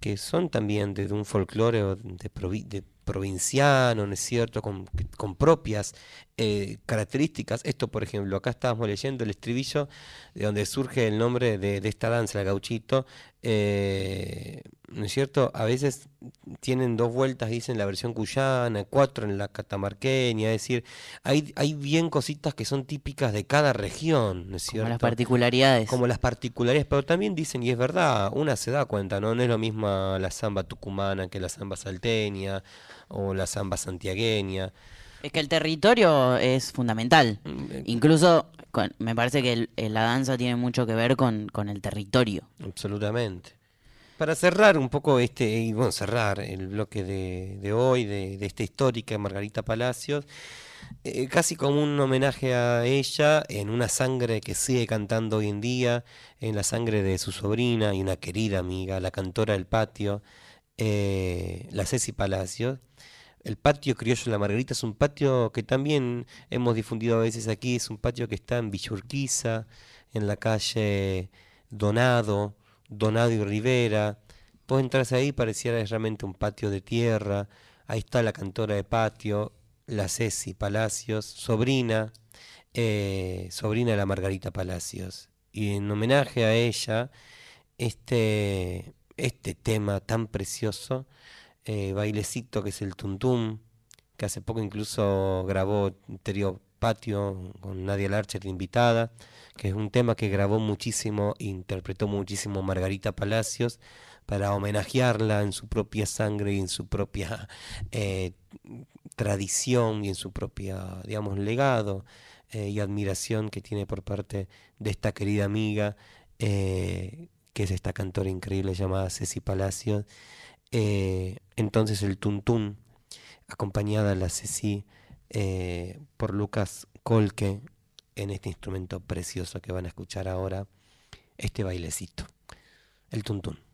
que son también de, un folclore de, de provinciano, ¿no es cierto?, con, con propias eh, características. Esto, por ejemplo, acá estábamos leyendo el estribillo de donde surge el nombre de, de esta danza, el gauchito, eh, ¿no es cierto? A veces tienen dos vueltas, dicen la versión cuyana, cuatro en la catamarqueña, es decir, hay, hay bien cositas que son típicas de cada región, ¿no es cierto? las particularidades. Como las particularidades, pero también dicen, y es verdad, una se da cuenta, ¿no? No es lo mismo la samba tucumana que la samba salteña o la samba santiagueña. Es que el territorio es fundamental. Mm, eh, Incluso con- me parece que el- eh, la danza tiene mucho que ver con, con el territorio. Absolutamente. Para cerrar un poco este, y bueno, cerrar el bloque de, de hoy, de, de esta histórica Margarita Palacios, eh, casi como un homenaje a ella, en una sangre que sigue cantando hoy en día, en la sangre de su sobrina y una querida amiga, la cantora del patio, eh, la Ceci Palacios. El patio criollo la Margarita es un patio que también hemos difundido a veces aquí, es un patio que está en Villurquiza, en la calle Donado, Donado y Rivera. Vos entras ahí, pareciera realmente un patio de tierra. Ahí está la cantora de patio, la Ceci Palacios, sobrina, eh, sobrina de la Margarita Palacios. Y en homenaje a ella, este, este tema tan precioso, eh, bailecito que es el tuntum, que hace poco incluso grabó Interior Patio con Nadia Larcher invitada, que es un tema que grabó muchísimo, interpretó muchísimo Margarita Palacios para homenajearla en su propia sangre y en su propia eh, tradición y en su propia, digamos, legado eh, y admiración que tiene por parte de esta querida amiga, que es esta cantora increíble llamada Ceci Palacios. Eh, entonces el tuntún, acompañada la Ceci eh, por Lucas Colque, en este instrumento precioso que van a escuchar ahora, este bailecito, el tuntún.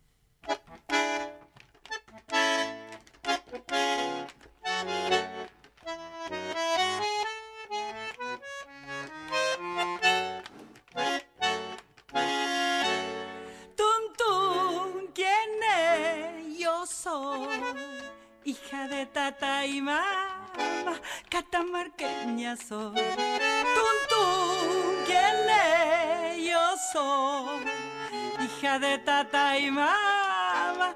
De tata y mamá,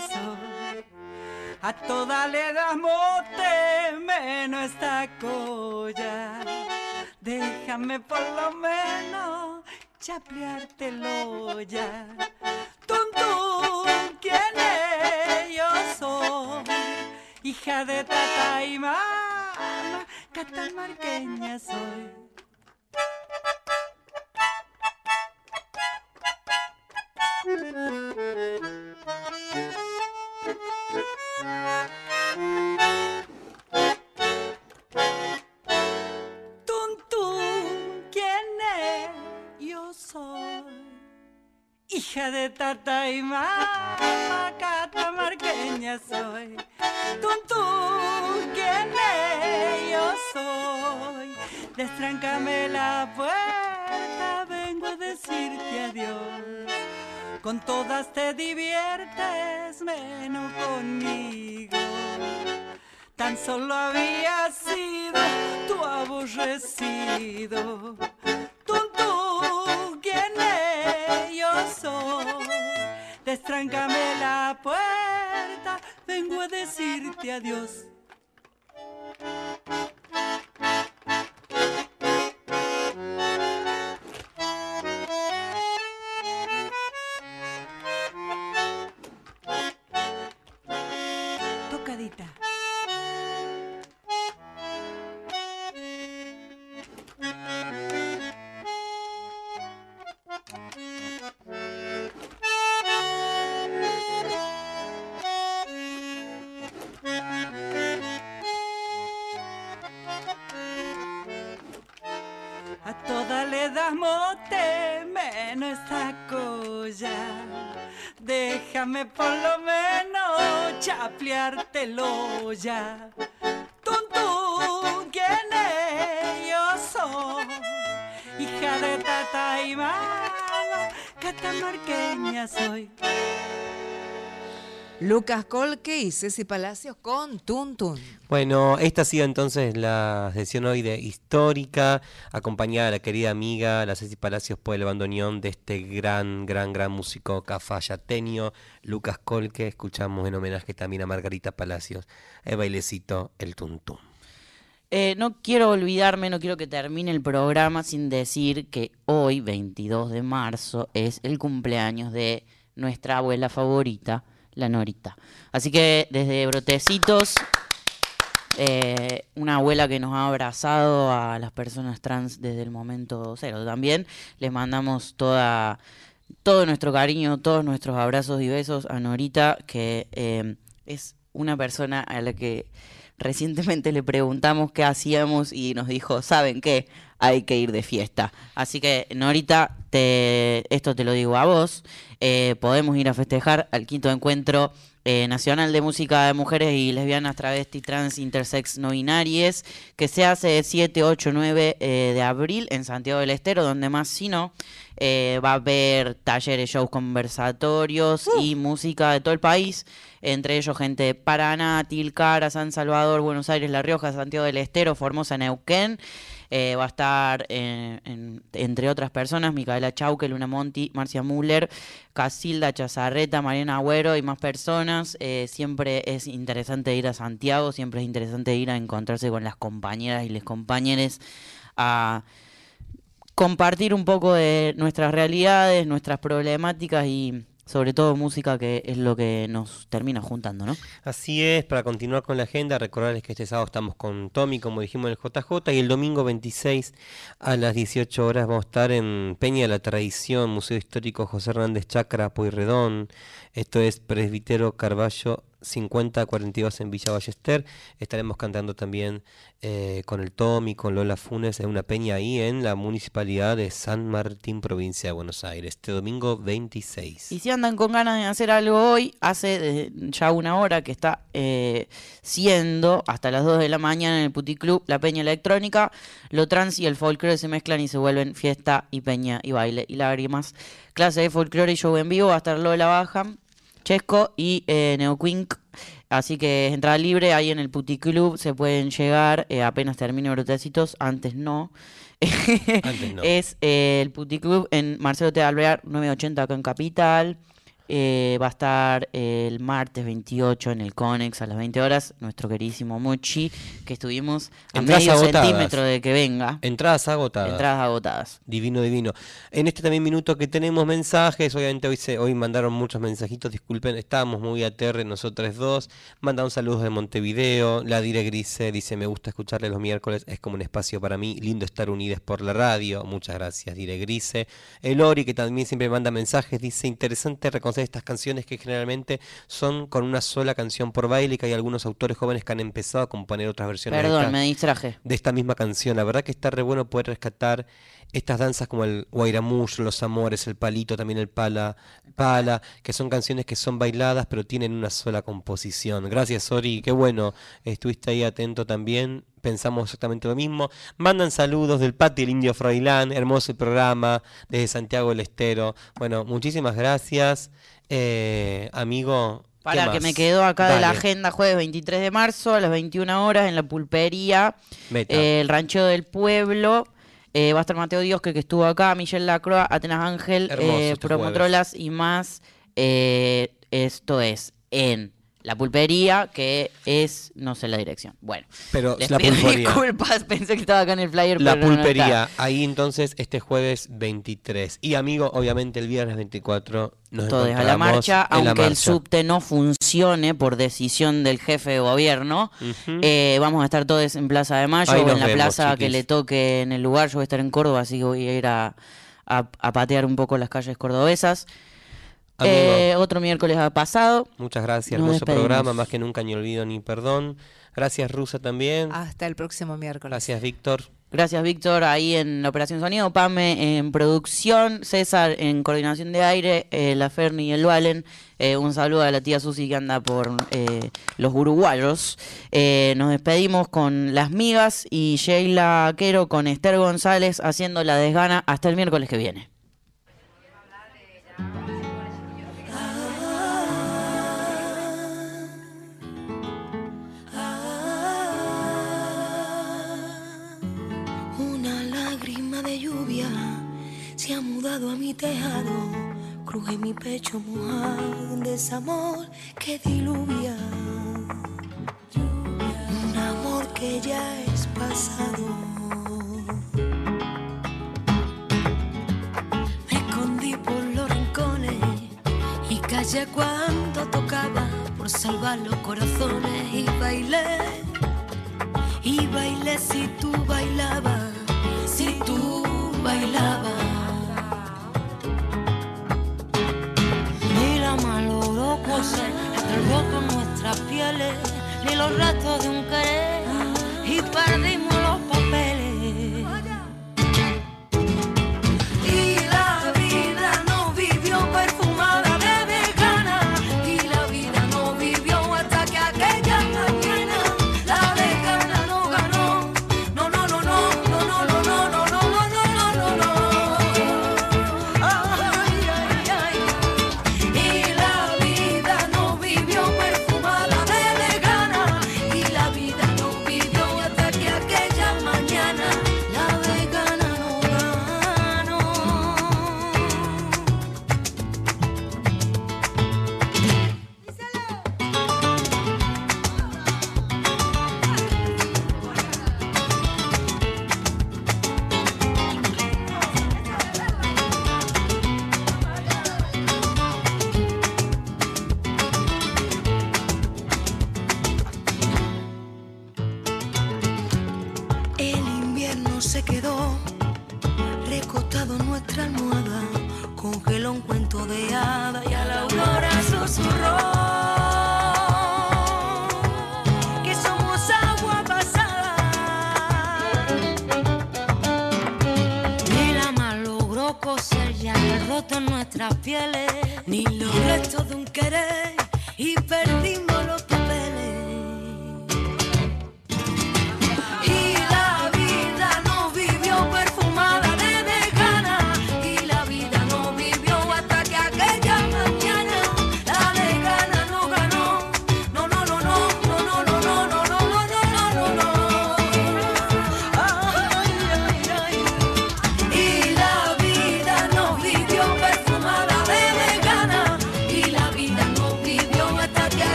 soy. A toda le damos menos esta colla. Déjame por lo menos chapleártelo ya. Tuntún, ¿quién es? Yo soy hija de tata y mamá, catamarqueña soy. Mamá, catamarqueña soy. Tuntún, ¿quién es? Yo soy. Destráncame la puerta, vengo a decirte adiós. Con todas te diviertes, menos conmigo. Tan solo había sido tu aborrecido. Tuntún, ¿quién es? Yo soy. Destráncame la puerta, vengo a decirte adiós. Lucas Colque y Ceci Palacios con Tuntun. Bueno, esta ha sido entonces la sesión hoy de histórica, acompañada de la querida amiga, la Ceci Palacios por el bandoneón de este gran, gran, gran músico cafayateño, Lucas Colque. Escuchamos en homenaje también a Margarita Palacios, el bailecito, el tuntún. Eh, no quiero olvidarme, no quiero que termine el programa sin decir que hoy, 22 de marzo, es el cumpleaños de nuestra abuela favorita, la Norita. Así que desde Brotecitos, eh, una abuela que nos ha abrazado a las personas trans desde el momento cero. También les mandamos toda todo nuestro cariño, todos nuestros abrazos y besos a Norita, que eh, es una persona a la que recientemente le preguntamos qué hacíamos y nos dijo, ¿saben qué? Hay que ir de fiesta. Así que, Norita, te, esto te lo digo a vos. Eh, podemos ir a festejar al quinto encuentro eh, nacional de música de mujeres y lesbianas, travesti, trans, intersex, no binarias, que se hace el 7, 8, 9 eh, de abril en Santiago del Estero, donde más si no, eh, va a haber talleres, shows conversatorios y música de todo el país, entre ellos gente de Paraná, Tilcara, San Salvador, Buenos Aires, La Rioja, Santiago del Estero, Formosa, Neuquén. Eh, va a estar, eh, en- entre otras personas, Micaela Chauque, Luna Monti, Marcia Müller, Casilda Chazarreta, Mariana Agüero y más personas. Eh, siempre es interesante ir a Santiago, siempre es interesante ir a encontrarse con las compañeras y los compañeros a compartir un poco de nuestras realidades, nuestras problemáticas y sobre todo música que es lo que nos termina juntando, ¿no? Así es, para continuar con la agenda, recordarles que este sábado estamos con Tommy, como dijimos en el JJ, y el domingo 26 a las 18 horas vamos a estar en Peña de la Tradición, Museo Histórico José Hernández Chacra, Pueyrredón. Esto es Presbítero Carballo 5042 en Villa Ballester. Estaremos cantando también eh, con el Tommy, con Lola Funes, en una peña ahí en la municipalidad de San Martín, provincia de Buenos Aires, este domingo 26. Y si andan con ganas de hacer algo hoy, hace ya una hora que está eh, siendo hasta las 2 de la mañana en el Puticlub, la peña electrónica, lo trans y el folclore se mezclan y se vuelven fiesta y peña y baile y lágrimas. Clase de folclore y show en vivo, va a estar Lola Baja, Chesco y eh, Neoquink. Así que es entrada libre ahí en el Puticlub, se pueden llegar eh, apenas termine Brotecitos, antes no. Antes no. Es eh, el Puticlub en Marcelo T. Alvear 980 acá en Capital. Eh, va a estar el martes 28 en el Conex a las 20 horas. Nuestro queridísimo Mochi, que estuvimos a Entradas medio agotadas. centímetro de que venga. Entradas agotadas. Entradas agotadas. Divino, divino. En este también minuto que tenemos mensajes, obviamente hoy se, hoy mandaron muchos mensajitos, disculpen, estábamos muy aterre nosotras dos. Mandan saludos de Montevideo, la Dire Grise dice, me gusta escucharle los miércoles, es como un espacio para mí, lindo estar unidas por la radio. Muchas gracias, Dire Grise. El Ori, que también siempre manda mensajes, dice, interesante reconocer estas canciones que generalmente son con una sola canción por baile y que hay algunos autores jóvenes que han empezado a componer otras versiones. de esta- me distraje. de esta misma canción. La verdad que está re bueno poder rescatar estas danzas como el Guairamullo, Los Amores, el Palito, también el Pala, Pala, que son canciones que son bailadas pero tienen una sola composición. Gracias, Ori, qué bueno, estuviste ahí atento también. Pensamos exactamente lo mismo. Mandan saludos del Pati el Indio Froilán, hermoso el programa desde Santiago del Estero. Bueno, muchísimas gracias, eh, amigo. ¿qué Para que me quedó acá de la agenda jueves 23 de marzo a las 21 horas en la pulpería, eh, el rancho del pueblo. Eh, va a estar Mateo Dios, que, que estuvo acá, Michelle Lacroix, Atenas Ángel, eh, este Promotrolas y más. Eh, esto es en la pulpería, que es, no sé la dirección. Bueno, Pero les la pido pulpería. disculpas, pensé que estaba acá en el flyer. La pero no está. pulpería, ahí entonces este jueves 23. Y amigo, obviamente el viernes 24 nos Todos a la marcha, la aunque el subte no funcione por decisión del jefe de gobierno. Eh, vamos a estar todos en Plaza de Mayo o en la vemos, plaza que le toque en el lugar. Yo voy a estar en Córdoba, así que voy a ir a, a- a patear un poco las calles cordobesas. Eh, otro miércoles ha pasado. Muchas gracias, Nos hermoso despedimos. programa, más que nunca ni olvido ni perdón. Gracias Rusa también. Hasta el próximo miércoles. Gracias Víctor. Gracias, Víctor, ahí en la operación sonido, Pame en producción, César en coordinación de aire, eh, la Ferni y el Valen. Eh, un saludo a la tía Susi que anda por eh, los uruguayos. Eh, nos despedimos con Las Migas y Sheila Quero con Esther González haciendo la desgana hasta el miércoles que viene. Mudado a mi tejado, cruje mi pecho mojado, un desamor que diluvia, un amor que ya es pasado. Me escondí por los rincones y callé cuando tocaba por salvar los corazones y bailé y bailé si tú bailabas, si tú bailabas. tampoco se atrevó con nuestras pieles ni los restos de un querer. Y perdimos